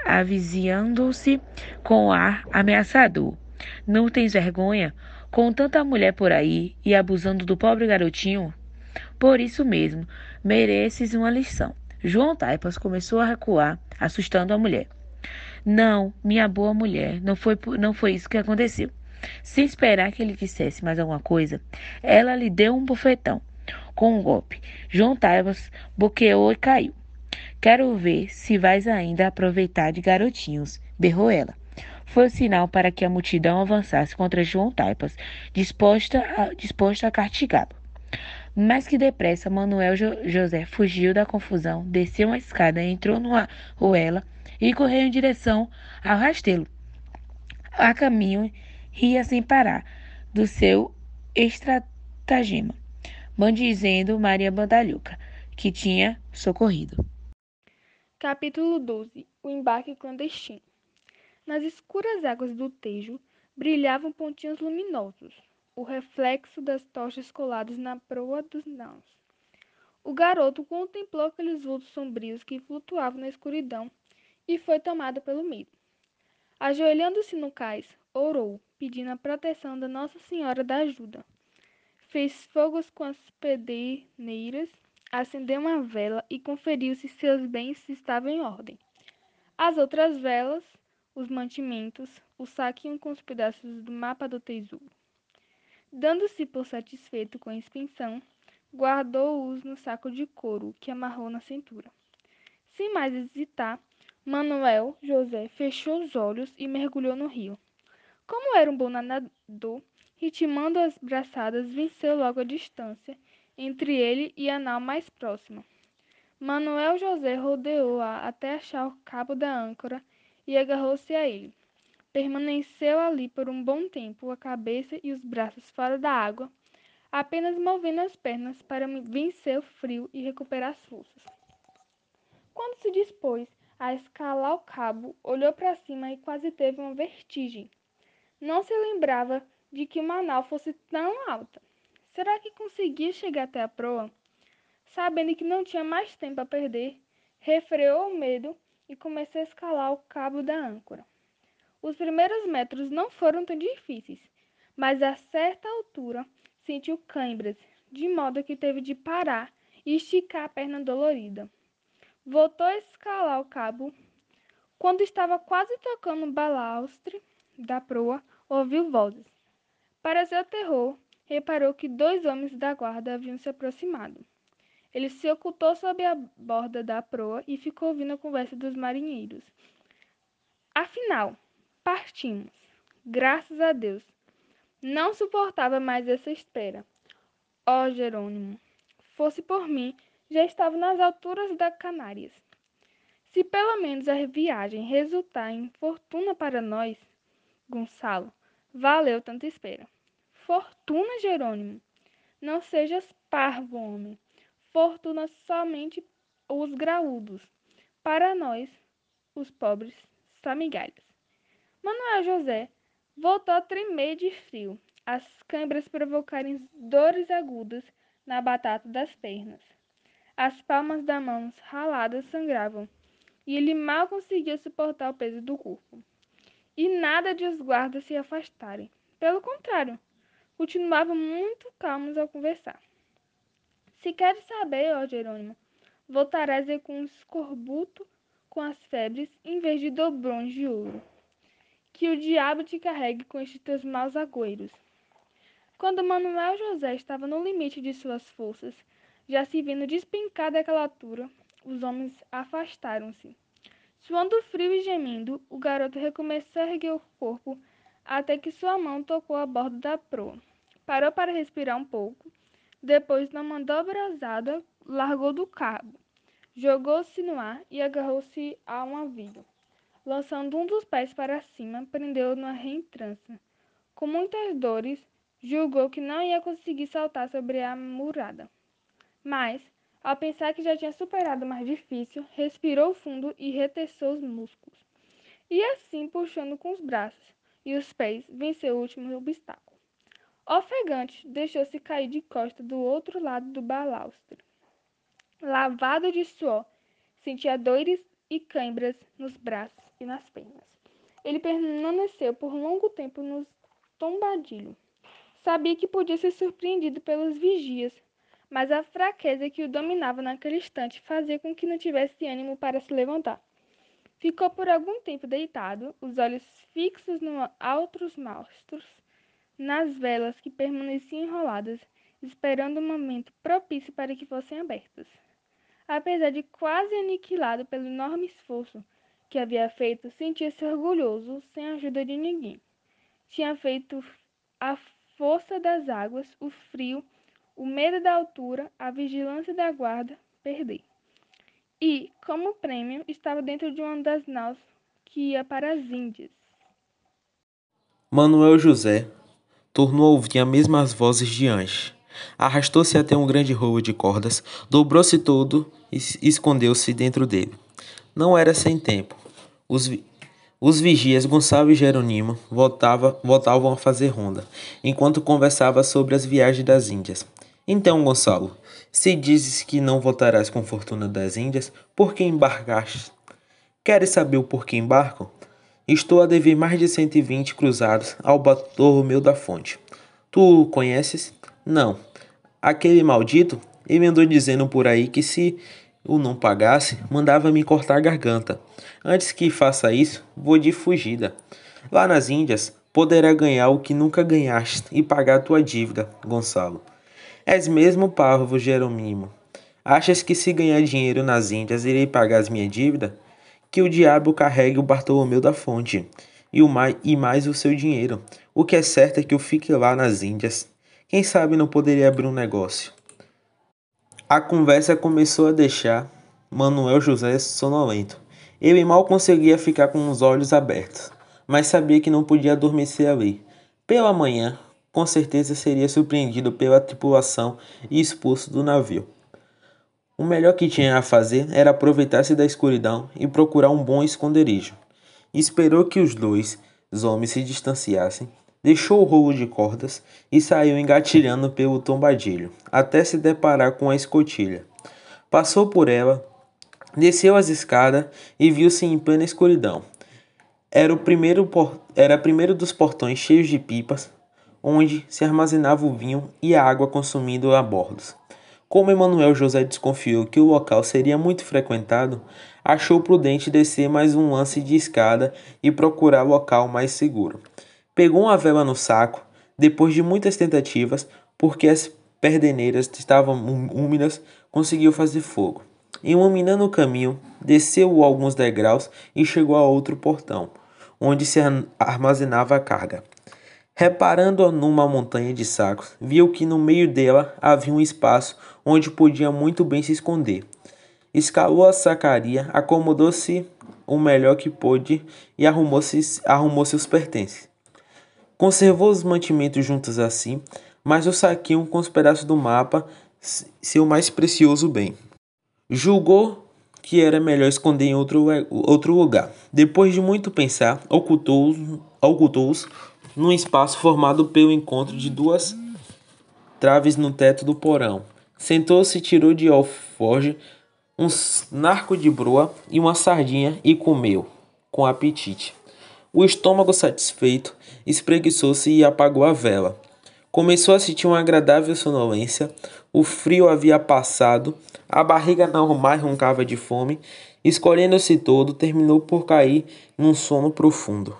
avizinhando-se com ar ameaçador. Não tens vergonha? Com tanta mulher por aí e abusando do pobre garotinho? Por isso mesmo, mereces uma lição. João Taipas começou a recuar, assustando a mulher. Não, minha boa mulher, não foi, não foi isso que aconteceu. Sem esperar que ele dissesse mais alguma coisa, ela lhe deu um bofetão. Com um golpe, João Taipas boqueou e caiu. Quero ver se vais ainda aproveitar de garotinhos, berrou ela. Foi o sinal para que a multidão avançasse contra João Taipas, disposta a, disposta a castigá-lo. Mais que depressa, Manuel jo José fugiu da confusão, desceu uma escada, entrou numa ruela e correu em direção ao rastelo. A caminho, ria sem parar do seu estratagema, bendizendo Maria Bandalhuca, que tinha socorrido. Capítulo 12 O embarque clandestino Nas escuras águas do Tejo brilhavam pontinhos luminosos, o reflexo das tochas coladas na proa dos naus. O garoto contemplou aqueles vultos sombrios que flutuavam na escuridão e foi tomado pelo medo. Ajoelhando-se no cais, orou, pedindo a proteção da Nossa Senhora da Ajuda. Fez fogos com as pederneiras, acendeu uma vela e conferiu se seus bens estavam em ordem. As outras velas, os mantimentos, o saquinho com os pedaços do mapa do tesouro. Dando-se por satisfeito com a expensão, guardou-os no saco de couro que amarrou na cintura. Sem mais hesitar, Manuel José fechou os olhos e mergulhou no rio. Como era um bom nadador, ritmando as braçadas, venceu logo a distância entre ele e a nau mais próxima. Manuel José rodeou-a até achar o cabo da âncora e agarrou-se a ele. Permaneceu ali por um bom tempo, a cabeça e os braços fora da água, apenas movendo as pernas para vencer o frio e recuperar as forças. Quando se dispôs a escalar o cabo, olhou para cima e quase teve uma vertigem. Não se lembrava de que uma nau fosse tão alta. Será que conseguia chegar até a proa? Sabendo que não tinha mais tempo a perder, refreou o medo e começou a escalar o cabo da âncora. Os primeiros metros não foram tão difíceis, mas a certa altura sentiu câimbras, de modo que teve de parar e esticar a perna dolorida. Voltou a escalar o cabo. Quando estava quase tocando o balastre da proa, ouviu vozes. Para seu terror, reparou que dois homens da guarda haviam se aproximado. Ele se ocultou sob a borda da proa e ficou ouvindo a conversa dos marinheiros. Afinal, partimos. Graças a Deus. Não suportava mais essa espera. Oh, Jerônimo, fosse por mim, já estava nas alturas da Canárias. Se pelo menos a viagem resultar em fortuna para nós, Gonçalo, valeu tanta espera. Fortuna, Jerônimo? Não sejas parvo, homem. Fortuna somente os graúdos. Para nós, os pobres, só migalhas. Manuel José voltou a tremer de frio, as câimbras provocarem dores agudas na batata das pernas. As palmas das mãos raladas sangravam, e ele mal conseguia suportar o peso do corpo. E nada de os guardas se afastarem. Pelo contrário, continuavam muito calmos ao conversar. Se queres saber, ó Jerônimo, voltarás com um escorbuto com as febres em vez de dobrões de ouro. Que o diabo te carregue com estes teus maus agüeiros. Quando Manuel José estava no limite de suas forças, já se vendo despencar daquela altura, os homens afastaram-se. Suando frio e gemendo, o garoto recomeçou a erguer o corpo até que sua mão tocou a borda da proa. Parou para respirar um pouco. Depois, na manobra ousada, largou do cabo, jogou-se no ar e agarrou-se a uma viga. Lançando um dos pés para cima, prendeu-o na reentrância. Com muitas dores, julgou que não ia conseguir saltar sobre a murada. Mas, ao pensar que já tinha superado o mais difícil, respirou fundo e retessou os músculos. E assim, puxando com os braços e os pés, venceu o último obstáculo. Ofegante, deixou-se cair de costa do outro lado do balastre. Lavado de suor, sentia dores e cãibras nos braços e nas pernas. Ele permaneceu por longo tempo no tombadilho. Sabia que podia ser surpreendido pelos vigias, mas a fraqueza que o dominava naquele instante fazia com que não tivesse ânimo para se levantar. Ficou por algum tempo deitado, os olhos fixos nos altos mastros, nas velas que permaneciam enroladas, esperando o um momento propício para que fossem abertas. Apesar de quase aniquilado pelo enorme esforço que havia feito, sentia-se orgulhoso sem a ajuda de ninguém. Tinha feito a força das águas, o frio, o medo da altura, a vigilância da guarda, perder. E, como prêmio, estava dentro de uma das naus que ia para as Índias. Manuel José tornou a ouvir as mesmas vozes de antes. Arrastou-se até um grande rolo de cordas, dobrou-se todo e escondeu-se dentro dele. Não era sem tempo. Os, vi os vigias Gonçalo e Jeronimo voltava, voltavam a fazer ronda, enquanto conversava sobre as viagens das Índias. Então, Gonçalo, se dizes que não voltarás com fortuna das Índias, por que embarcaste? Queres saber o porquê embarco? Estou a dever mais de 120 cruzados ao Bartolomeu da Fonte. Tu o conheces? Não. Aquele maldito, ele andou dizendo por aí que se o não pagasse, mandava me cortar a garganta. Antes que faça isso, vou de fugida. Lá nas Índias, poderá ganhar o que nunca ganhaste e pagar tua dívida, Gonçalo. És mesmo parvo, Jeromimo. Achas que se ganhar dinheiro nas Índias irei pagar as minhas dívidas? Que o diabo carregue o Bartolomeu da Fonte e, o mais, e mais o seu dinheiro. O que é certo é que eu fique lá nas Índias. Quem sabe não poderia abrir um negócio. A conversa começou a deixar Manuel José sonolento. Ele mal conseguia ficar com os olhos abertos, mas sabia que não podia adormecer ali. Pela manhã, com certeza seria surpreendido pela tripulação e expulso do navio. O melhor que tinha a fazer era aproveitar-se da escuridão e procurar um bom esconderijo. Esperou que os dois homens se distanciassem Deixou o rolo de cordas e saiu engatilhando pelo tombadilho, até se deparar com a escotilha. Passou por ela, desceu as escadas e viu-se em plena escuridão. Era o primeiro, era primeiro dos portões cheios de pipas, onde se armazenava o vinho e a água consumindo a bordo. Como Emanuel José desconfiou que o local seria muito frequentado, achou prudente descer mais um lance de escada e procurar local mais seguro. Pegou uma vela no saco, depois de muitas tentativas, porque as perdeneiras estavam úmidas, conseguiu fazer fogo. Iluminando o caminho, desceu alguns degraus e chegou a outro portão, onde se armazenava a carga. Reparando numa montanha de sacos, viu que no meio dela havia um espaço onde podia muito bem se esconder. Escalou a sacaria, acomodou-se o melhor que pôde e arrumou, -se, arrumou seus pertences. Conservou os mantimentos juntos assim, mas o saquinho com os pedaços do mapa, seu mais precioso bem. Julgou que era melhor esconder em outro, outro lugar. Depois de muito pensar, ocultou-os ocultou num espaço formado pelo encontro de duas traves no teto do porão. Sentou-se, tirou de alforge um narco de broa e uma sardinha e comeu, com apetite. O estômago satisfeito, espreguiçou-se e apagou a vela. Começou a sentir uma agradável sonolência, o frio havia passado, a barriga não mais roncava de fome, escolhendo-se todo, terminou por cair num sono profundo.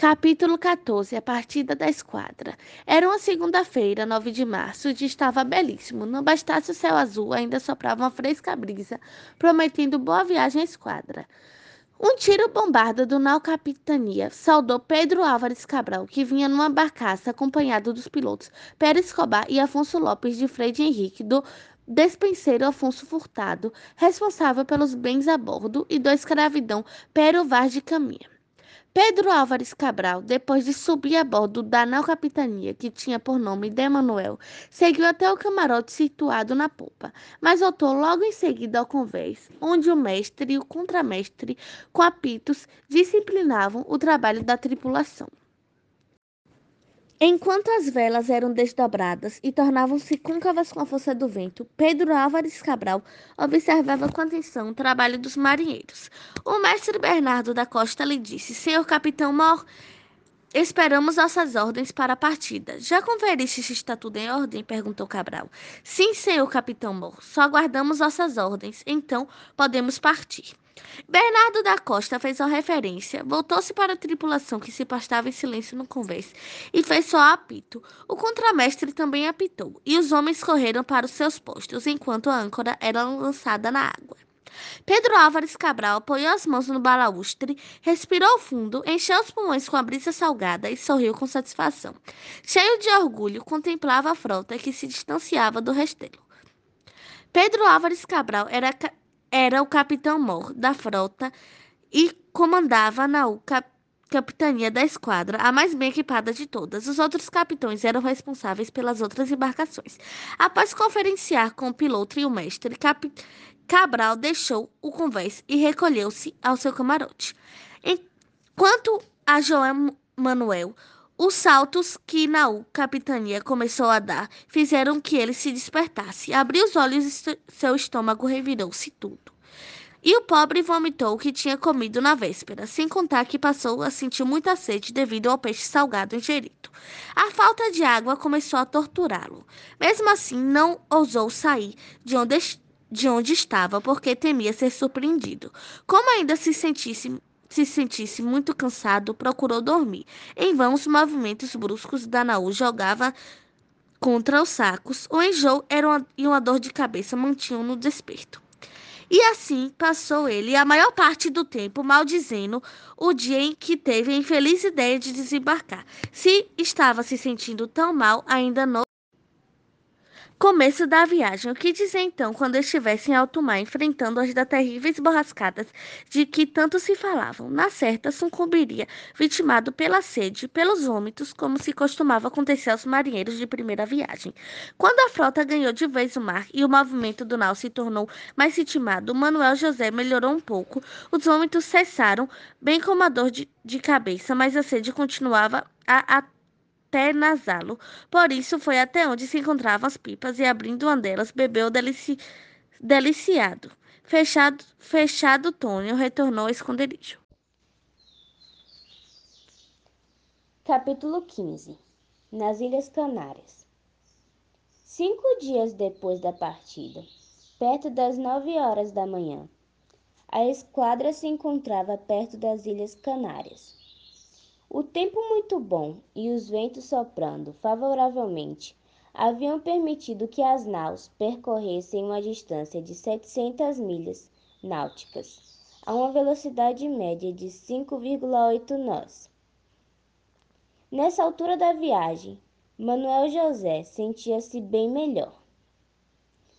Capítulo 14 A Partida da Esquadra Era uma segunda-feira, 9 de março, o dia estava belíssimo. Não bastasse o céu azul, ainda soprava uma fresca brisa, prometendo boa viagem à esquadra. Um tiro bombarda do nau Capitania saudou Pedro Álvares Cabral, que vinha numa barcaça acompanhado dos pilotos Pérez Escobar e Afonso Lopes de Freire Henrique, do despenseiro Afonso Furtado, responsável pelos bens a bordo, e do escravidão Pero Vaz de Caminha. Pedro Álvares Cabral, depois de subir a bordo da nau capitania, que tinha por nome de Emanuel, seguiu até o camarote situado na popa, mas voltou logo em seguida ao convés, onde o mestre e o contramestre, com apitos, disciplinavam o trabalho da tripulação. Enquanto as velas eram desdobradas e tornavam-se côncavas com a força do vento, Pedro Álvares Cabral observava com atenção o trabalho dos marinheiros. O mestre Bernardo da Costa lhe disse: Senhor capitão Mor, esperamos nossas ordens para a partida. Já conferiste se está tudo em ordem? perguntou Cabral. Sim, senhor capitão Mor, só aguardamos nossas ordens, então podemos partir. Bernardo da Costa fez uma referência, voltou-se para a tripulação que se pastava em silêncio no convés e fez só apito. O contramestre também apitou, e os homens correram para os seus postos enquanto a âncora era lançada na água. Pedro Álvares Cabral apoiou as mãos no balaustre, respirou fundo, encheu os pulmões com a brisa salgada e sorriu com satisfação. Cheio de orgulho, contemplava a frota que se distanciava do restelo. Pedro Álvares Cabral era, era o capitão-mor da frota e comandava na UCA capitania da esquadra, a mais bem equipada de todas. Os outros capitães eram responsáveis pelas outras embarcações. Após conferenciar com o piloto e o mestre, Cap... Cabral deixou o convés e recolheu-se ao seu camarote. Enquanto a João Manuel, os saltos que Naú, capitania, começou a dar fizeram que ele se despertasse. Abriu os olhos e seu estômago revirou-se tudo. E o pobre vomitou o que tinha comido na véspera, sem contar que passou a sentir muita sede devido ao peixe salgado ingerido. A falta de água começou a torturá-lo. Mesmo assim, não ousou sair de onde, de onde estava, porque temia ser surpreendido. Como ainda se sentisse se sentisse muito cansado, procurou dormir. Em vão, os movimentos bruscos da Naú jogava contra os sacos. O enjoo era uma, e uma dor de cabeça mantinham no desperto. E assim passou ele a maior parte do tempo maldizendo o dia em que teve a infeliz ideia de desembarcar. Se estava se sentindo tão mal, ainda não começo da viagem. O que dizer então quando estivesse em alto mar, enfrentando as da terríveis borrascadas de que tanto se falavam? Na certa, sucumbiria, vitimado pela sede, pelos vômitos, como se costumava acontecer aos marinheiros de primeira viagem. Quando a frota ganhou de vez o mar e o movimento do nau se tornou mais ritmado, Manuel José melhorou um pouco, os vômitos cessaram, bem como a dor de, de cabeça, mas a sede continuava a, a até nasá-lo. Por isso foi até onde se encontravam as pipas e, abrindo uma delas, bebeu delici... deliciado. Fechado, fechado Tônio retornou ao esconderijo. Capítulo 15 Nas Ilhas Canárias Cinco dias depois da partida, perto das nove horas da manhã, a esquadra se encontrava perto das Ilhas Canárias. O tempo muito bom e os ventos soprando favoravelmente haviam permitido que as naus percorressem uma distância de 700 milhas náuticas, a uma velocidade média de 5,8 nós. Nessa altura da viagem, Manuel José sentia-se bem melhor,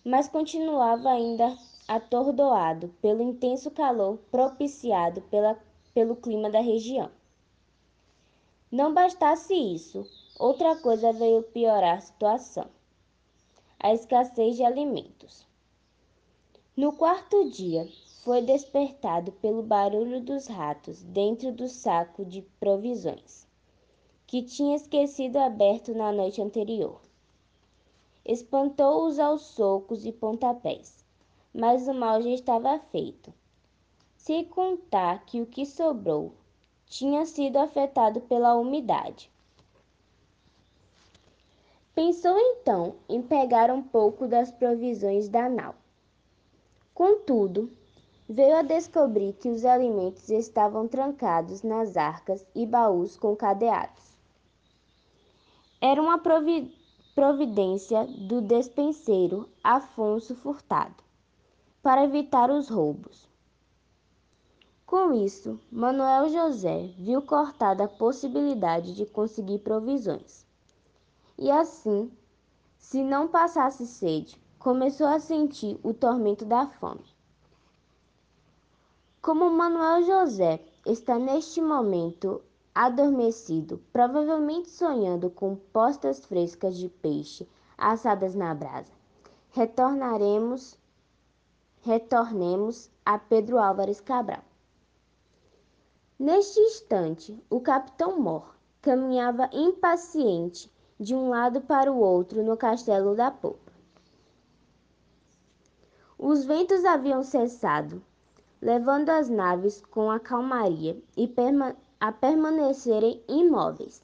mas continuava ainda atordoado pelo intenso calor propiciado pela, pelo clima da região. Não bastasse isso, outra coisa veio piorar a situação: a escassez de alimentos. No quarto dia, foi despertado pelo barulho dos ratos dentro do saco de provisões, que tinha esquecido aberto na noite anterior. Espantou-os aos socos e pontapés, mas o mal já estava feito. Se contar que o que sobrou tinha sido afetado pela umidade. Pensou então em pegar um pouco das provisões da nau. Contudo, veio a descobrir que os alimentos estavam trancados nas arcas e baús com cadeados. Era uma provi providência do despenseiro Afonso Furtado, para evitar os roubos. Com isso, Manuel José viu cortada a possibilidade de conseguir provisões. E assim, se não passasse sede, começou a sentir o tormento da fome. Como Manuel José está neste momento adormecido, provavelmente sonhando com postas frescas de peixe assadas na brasa, retornaremos, retornemos a Pedro Álvares Cabral. Neste instante, o capitão Mor caminhava impaciente de um lado para o outro no castelo da popa. Os ventos haviam cessado, levando as naves com a calmaria e perma a permanecerem imóveis.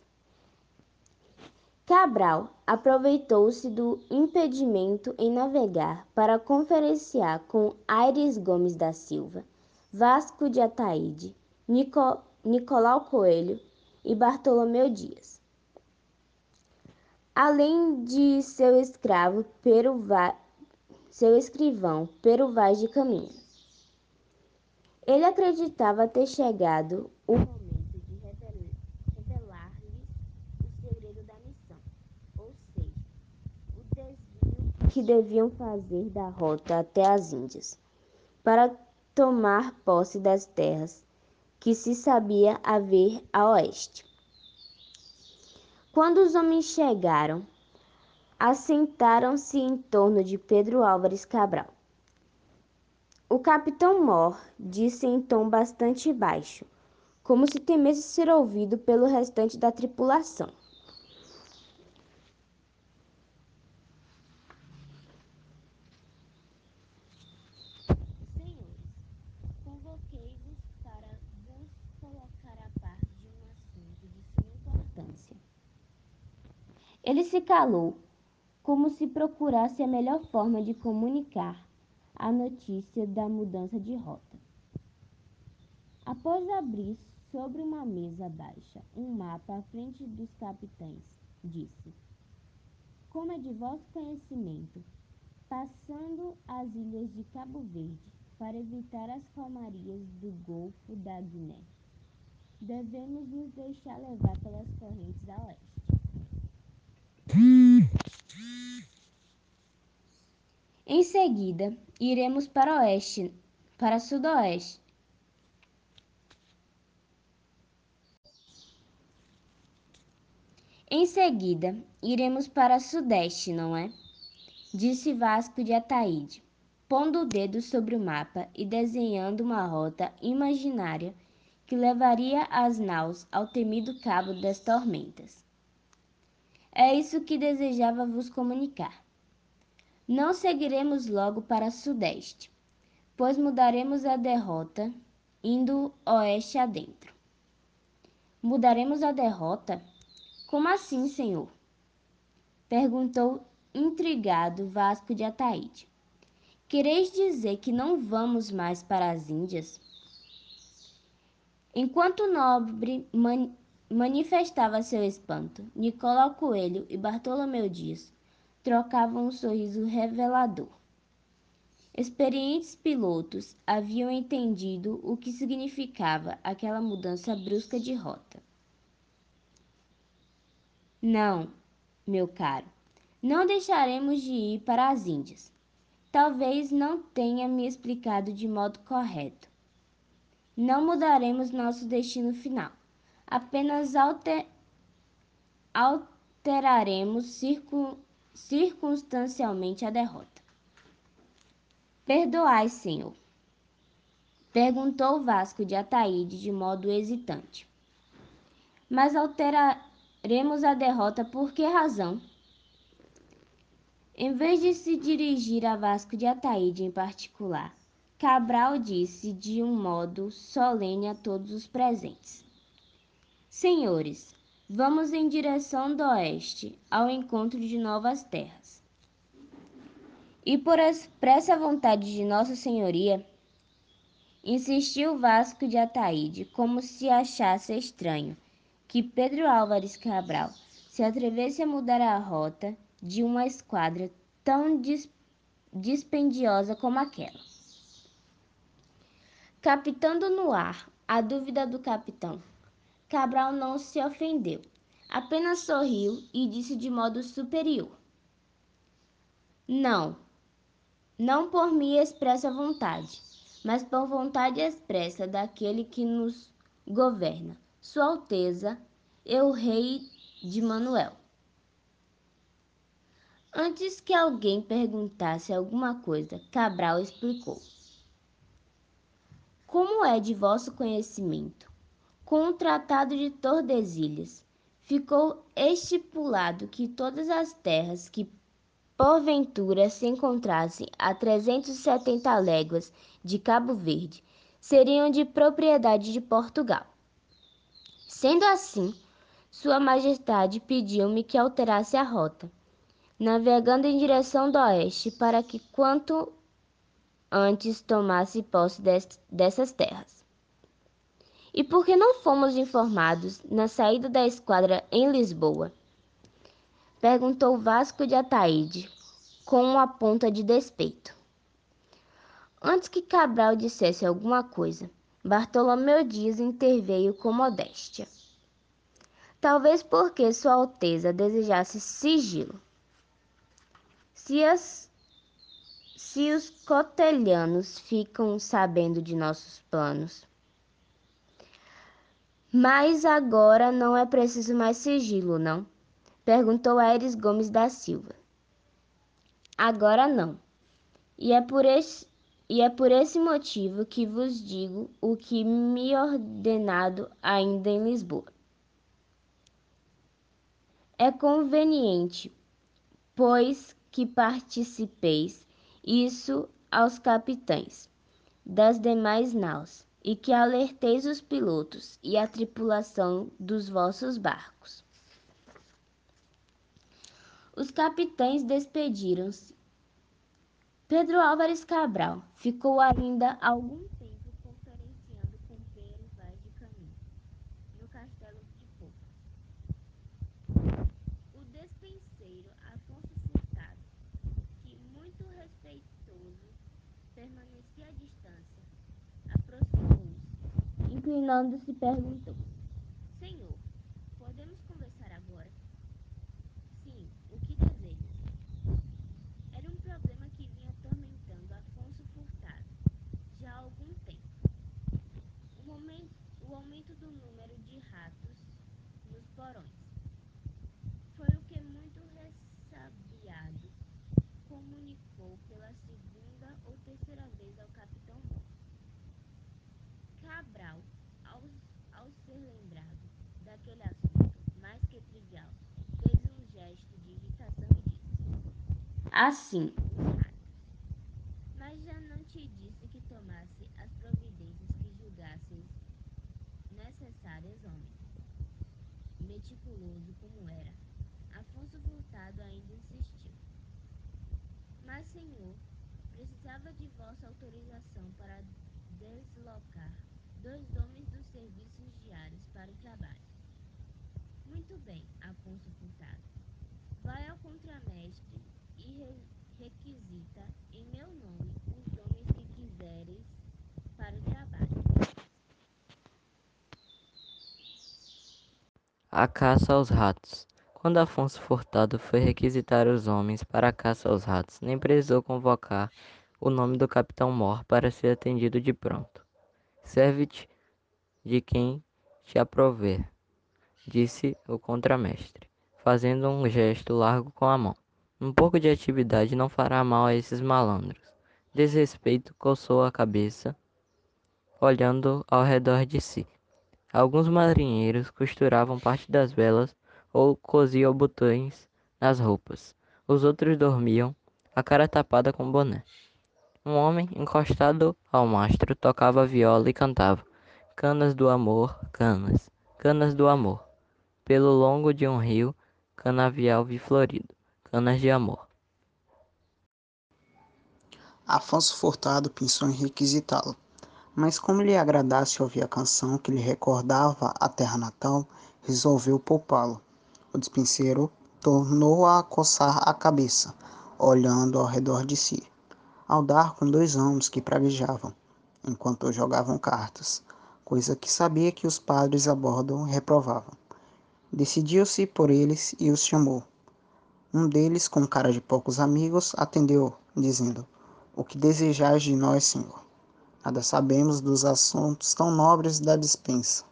Cabral aproveitou-se do impedimento em navegar para conferenciar com Aires Gomes da Silva, Vasco de Ataíde, Nico, Nicolau Coelho e Bartolomeu Dias. Além de seu escravo Va, seu escrivão Pero Vaz de Caminha. Ele acreditava ter chegado o momento de revelar-lhes o segredo da missão, ou seja, o desvio que deviam fazer da rota até as Índias, para tomar posse das terras que se sabia haver a oeste. Quando os homens chegaram, assentaram-se em torno de Pedro Álvares Cabral. O capitão Mor disse em tom bastante baixo, como se temesse ser ouvido pelo restante da tripulação. Senhores, convoquei-vos para vos colocar a par de um assunto de suma importância. Ele se calou, como se procurasse a melhor forma de comunicar a notícia da mudança de rota. Após abrir sobre uma mesa baixa um mapa à frente dos capitães, disse: Como é de vosso conhecimento, passando as ilhas de Cabo Verde para evitar as calmarias do Golfo da Guiné, devemos nos deixar levar pelas correntes a oeste. Em seguida, iremos para oeste, para sudoeste. Em seguida, iremos para sudeste, não é? Disse Vasco de Ataíde, pondo o dedo sobre o mapa e desenhando uma rota imaginária que levaria as naus ao temido Cabo das Tormentas. É isso que desejava vos comunicar. Não seguiremos logo para sudeste, pois mudaremos a derrota indo oeste adentro. Mudaremos a derrota? Como assim, senhor? Perguntou intrigado Vasco de Ataíde. Quereis dizer que não vamos mais para as Índias? Enquanto o nobre man manifestava seu espanto, Nicolau Coelho e Bartolomeu Dias trocavam um sorriso revelador. Experientes pilotos haviam entendido o que significava aquela mudança brusca de rota. Não, meu caro, não deixaremos de ir para as Índias. Talvez não tenha me explicado de modo correto. Não mudaremos nosso destino final, apenas alter... alteraremos circun circunstancialmente a derrota. Perdoai, senhor? Perguntou Vasco de Ataíde de modo hesitante. Mas alteraremos a derrota por que razão? Em vez de se dirigir a Vasco de Ataíde em particular, Cabral disse de um modo solene a todos os presentes: Senhores, Vamos em direção do oeste, ao encontro de novas terras. E por expressa vontade de Nossa Senhoria, insistiu Vasco de Ataíde, como se achasse estranho que Pedro Álvares Cabral se atrevesse a mudar a rota de uma esquadra tão dis dispendiosa como aquela. Capitando no ar a dúvida do capitão, Cabral não se ofendeu, apenas sorriu e disse de modo superior: Não, não por minha expressa vontade, mas por vontade expressa daquele que nos governa, Sua Alteza, eu rei de Manuel. Antes que alguém perguntasse alguma coisa, Cabral explicou. Como é de vosso conhecimento com o Tratado de Tordesilhas, ficou estipulado que todas as terras que porventura se encontrassem a 370 léguas de Cabo Verde seriam de propriedade de Portugal. Sendo assim, Sua Majestade pediu-me que alterasse a rota, navegando em direção do oeste para que quanto antes tomasse posse dessas terras. E por que não fomos informados na saída da esquadra em Lisboa? Perguntou Vasco de Ataíde, com uma ponta de despeito. Antes que Cabral dissesse alguma coisa, Bartolomeu Dias interveio com modéstia. Talvez porque Sua Alteza desejasse sigilo. Se, as, se os cotelhanos ficam sabendo de nossos planos. Mas agora não é preciso mais sigilo, não? Perguntou Aires Gomes da Silva. Agora não. E é por esse, e é por esse motivo que vos digo o que me ordenado ainda em Lisboa. É conveniente, pois que participeis isso aos capitães das demais naus, e que alerteis os pilotos e a tripulação dos vossos barcos. Os capitães despediram-se. Pedro Álvares Cabral ficou ainda algum tempo conferenciando com Pedro Vaz de Caminho, no castelo de Poucas. O despenseiro Afonso Furtado, que muito respeitoso permanecia à distância, aproximou-se, inclinando-se, perguntou: Senhor, podemos conversar agora? Sim, o que deseja? Era um problema que vinha atormentando Afonso Furtado já há algum tempo. O, momento, o aumento do número de ratos nos porões. Foi o que muito ressabiado comunicou pela segunda ou terceira vez ao capitão Mor. Cabral, ao, ao ser lembrado daquele assunto mais que trivial, fez um gesto de irritação e disse: Assim. Mas já não te disse que tomasse as providências que julgasses necessárias, homem. Meticuloso como era, Afonso Furtado ainda insistiu. Mas, senhor, precisava de vossa autorização para deslocar dois homens dos serviços diários para o trabalho. Muito bem, Afonso Furtado. Vai ao contramestre re requisita em meu nome os homens que quiseres para o trabalho. A caça aos ratos. Quando Afonso Furtado foi requisitar os homens para a caça aos ratos, nem precisou convocar o nome do capitão Mor para ser atendido de pronto. Serve-te de quem te aprover, disse o contramestre, fazendo um gesto largo com a mão. Um pouco de atividade não fará mal a esses malandros. Desrespeito coçou a cabeça, olhando ao redor de si. Alguns marinheiros costuravam parte das velas ou coziam botões nas roupas. Os outros dormiam, a cara tapada com boné. Um homem, encostado ao mastro, tocava viola e cantava: Canas do amor, canas, canas do amor. Pelo longo de um rio, canavial vi florido, canas de amor. Afonso Furtado pensou em requisitá-lo, mas como lhe agradasse ouvir a canção que lhe recordava a terra natal, resolveu poupá-lo. O despenseiro tornou a coçar a cabeça, olhando ao redor de si, ao dar com dois homens que praguejavam, enquanto jogavam cartas, coisa que sabia que os padres a bordo reprovavam. Decidiu-se por eles e os chamou. Um deles, com cara de poucos amigos, atendeu, dizendo: O que desejais de nós, senhor? Nada sabemos dos assuntos tão nobres da dispensa.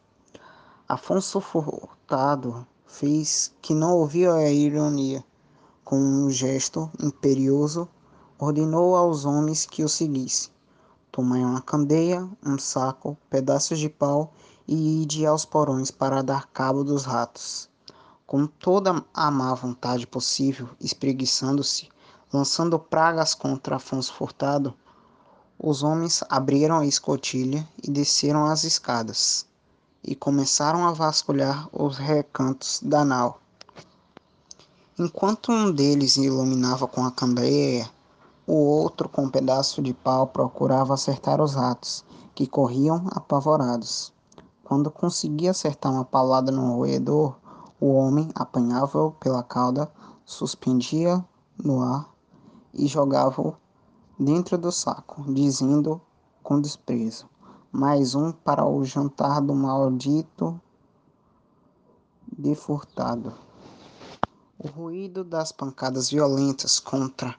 Afonso Furtado fez que não ouviu a ironia. Com um gesto imperioso, ordenou aos homens que o seguissem. Tomai uma candeia, um saco, pedaços de pau e ide aos porões para dar cabo dos ratos. Com toda a má vontade possível, espreguiçando-se, lançando pragas contra Afonso Furtado, os homens abriram a escotilha e desceram as escadas, e começaram a vasculhar os recantos da nau. Enquanto um deles iluminava com a candeia, o outro, com um pedaço de pau, procurava acertar os ratos, que corriam apavorados. Quando conseguia acertar uma palada no roedor, o homem apanhava-o pela cauda, suspendia no ar e jogava-o dentro do saco, dizendo com desprezo: mais um para o jantar do maldito defurtado. O ruído das pancadas violentas contra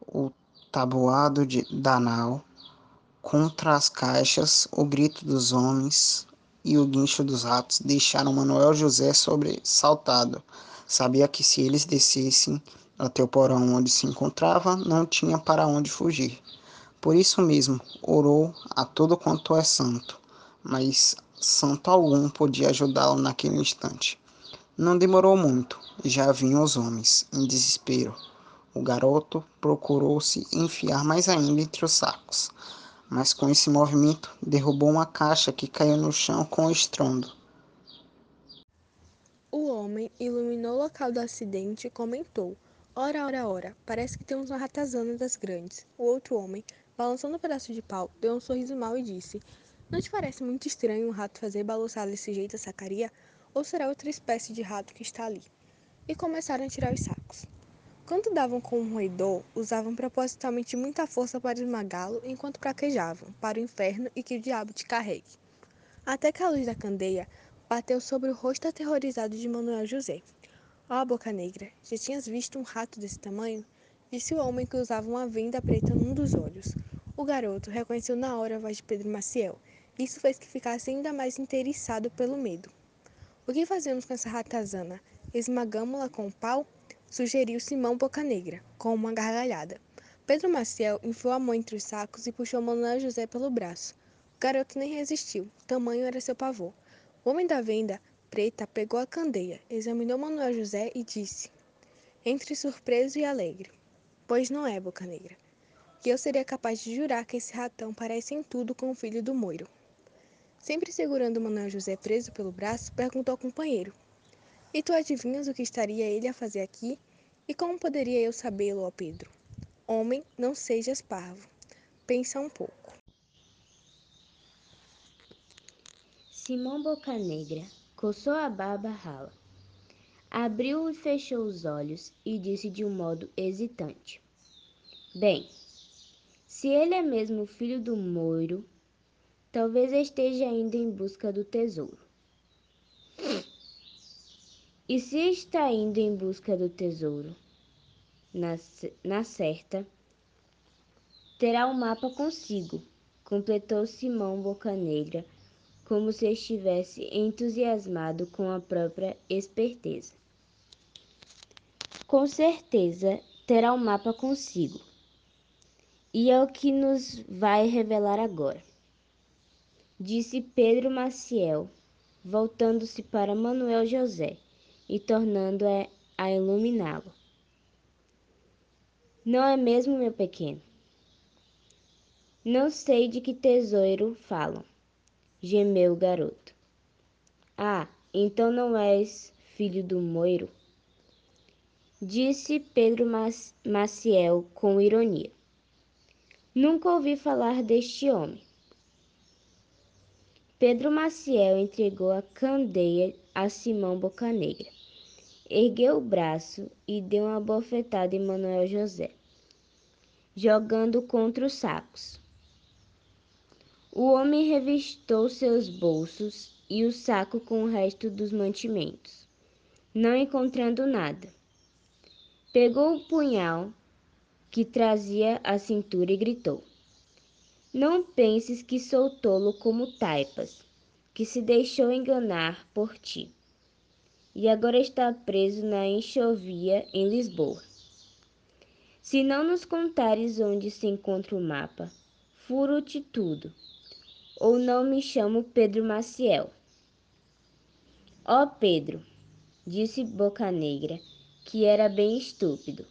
o tabuado de Danal, contra as caixas, o grito dos homens e o guincho dos ratos deixaram Manuel José sobressaltado. Sabia que se eles descessem até o porão onde se encontrava, não tinha para onde fugir. Por isso mesmo, orou a todo quanto é santo, mas santo algum podia ajudá-lo naquele instante. Não demorou muito, já vinham os homens, em desespero. O garoto procurou se enfiar mais ainda entre os sacos, mas com esse movimento derrubou uma caixa que caiu no chão com estrondo. O homem iluminou o local do acidente e comentou: Ora, ora, ora, parece que temos uma ratazana das grandes. O outro homem, balançando um pedaço de pau, deu um sorriso mau e disse: Não te parece muito estranho um rato fazer balançar desse jeito a sacaria? Ou será outra espécie de rato que está ali? E começaram a tirar os sacos. Quando davam com um roedor, usavam propositalmente muita força para esmagá-lo, enquanto praquejavam, para o inferno e que o diabo te carregue. Até que a luz da candeia bateu sobre o rosto aterrorizado de Manuel José. Ó, oh, boca negra, já tinhas visto um rato desse tamanho? Disse o homem que usava uma venda preta num dos olhos. O garoto reconheceu na hora a voz de Pedro Maciel. Isso fez que ficasse ainda mais interessado pelo medo. O que fazemos com essa ratazana? Esmagamo-la com o pau? Sugeriu Simão Bocanegra, com uma gargalhada. Pedro Maciel enfiou a mão entre os sacos e puxou Manuel José pelo braço. O garoto nem resistiu, tamanho era seu pavor. O homem da venda preta pegou a candeia, examinou Manuel José e disse, entre surpreso e alegre: Pois não é, Boca Negra, que eu seria capaz de jurar que esse ratão parece em tudo com o filho do Moiro. Sempre segurando Manuel José preso pelo braço, perguntou ao companheiro: E tu adivinhas o que estaria ele a fazer aqui? E como poderia eu sabê-lo, ó Pedro? Homem, não sejas parvo. Pensa um pouco. Simão Bocanegra coçou a barba rala, abriu e fechou os olhos e disse de um modo hesitante: Bem, se ele é mesmo filho do Moiro, talvez esteja ainda em busca do tesouro. E se está indo em busca do tesouro, na, na certa, terá o um mapa consigo, completou Simão Bocanegra como se estivesse entusiasmado com a própria esperteza. Com certeza terá o um mapa consigo. E é o que nos vai revelar agora, disse Pedro Maciel, voltando-se para Manuel José e tornando-a a iluminá-lo. Não é mesmo, meu pequeno? Não sei de que tesouro falam gemeu o garoto. Ah, então não és filho do Moiro? Disse Pedro Maciel com ironia. Nunca ouvi falar deste homem. Pedro Maciel entregou a candeia a Simão Bocanegra. Ergueu o braço e deu uma bofetada em Manuel José, jogando contra os sacos. O homem revistou seus bolsos e o saco com o resto dos mantimentos, não encontrando nada. Pegou o punhal que trazia à cintura e gritou: Não penses que sou tolo como Taipas, que se deixou enganar por ti, e agora está preso na enxovia em Lisboa. Se não nos contares onde se encontra o mapa, furo-te tudo ou não me chamo Pedro Maciel. Ó oh, Pedro, disse Boca Negra, que era bem estúpido.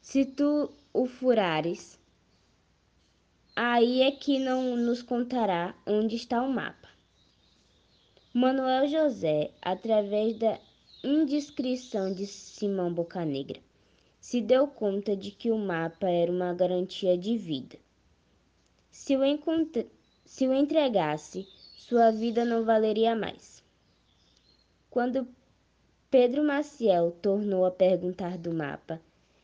Se tu o furares, aí é que não nos contará onde está o mapa. Manuel José, através da indiscrição de Simão Bocanegra, se deu conta de que o mapa era uma garantia de vida. Se o, se o entregasse, sua vida não valeria mais. Quando Pedro Maciel tornou a perguntar do mapa,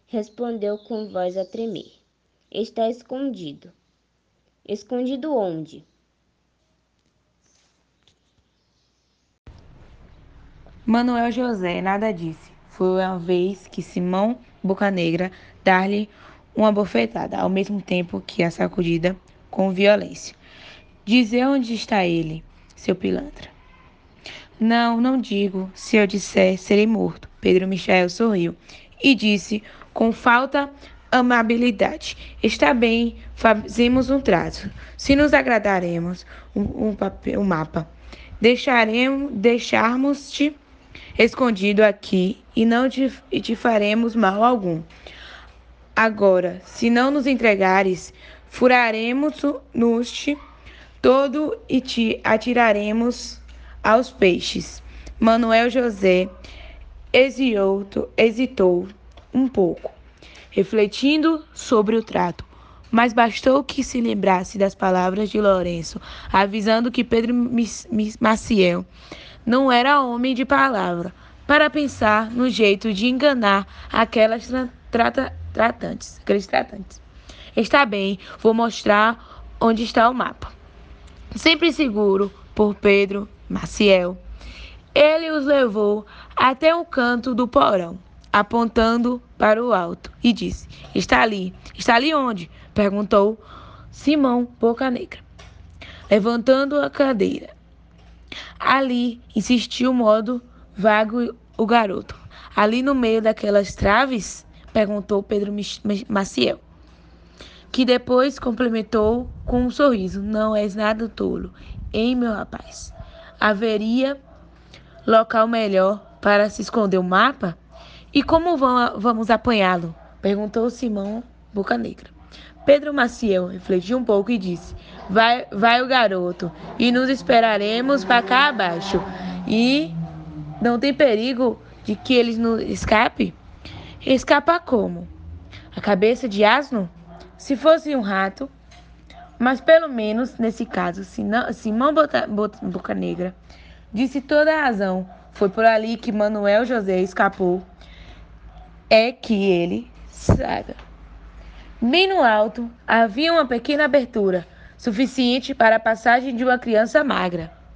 respondeu com voz a tremer: Está escondido. Escondido onde? Manuel José nada disse. Foi uma vez que Simão Bocanegra dar-lhe uma bofetada, ao mesmo tempo que a sacudida com violência. Dizer onde está ele, seu pilantra. Não, não digo. Se eu disser, serei morto. Pedro Michael sorriu e disse com falta amabilidade. Está bem, fazemos um trato. Se nos agradaremos um, um, papel, um mapa, deixaremos deixarmos-te escondido aqui e não te, e te faremos mal algum. Agora, se não nos entregares, furaremos-nos todo e te atiraremos aos peixes. Manuel José hesitou, hesitou um pouco, refletindo sobre o trato. Mas bastou que se lembrasse das palavras de Lourenço, avisando que Pedro Maciel não era homem de palavra, para pensar no jeito de enganar aquelas trata, tratantes, aqueles tratantes. Está bem, vou mostrar onde está o mapa. Sempre seguro por Pedro Maciel. Ele os levou até o canto do porão, apontando para o alto, e disse: Está ali. Está ali onde? perguntou Simão Boca Negra, levantando a cadeira. Ali, insistiu modo vago o garoto. Ali no meio daquelas traves? perguntou Pedro Maciel, que depois complementou com um sorriso: Não és nada tolo, hein, meu rapaz? Haveria local melhor para se esconder o mapa? E como vamos apanhá-lo? perguntou Simão Boca Negra. Pedro Maciel refletiu um pouco e disse: Vai, vai o garoto, e nos esperaremos para cá abaixo. E não tem perigo de que eles nos escape? Escapa como? A cabeça de asno? Se fosse um rato, mas pelo menos nesse caso, Simão Boca Negra disse toda a razão. Foi por ali que Manuel José escapou. É que ele saiba. Bem no alto havia uma pequena abertura, suficiente para a passagem de uma criança magra.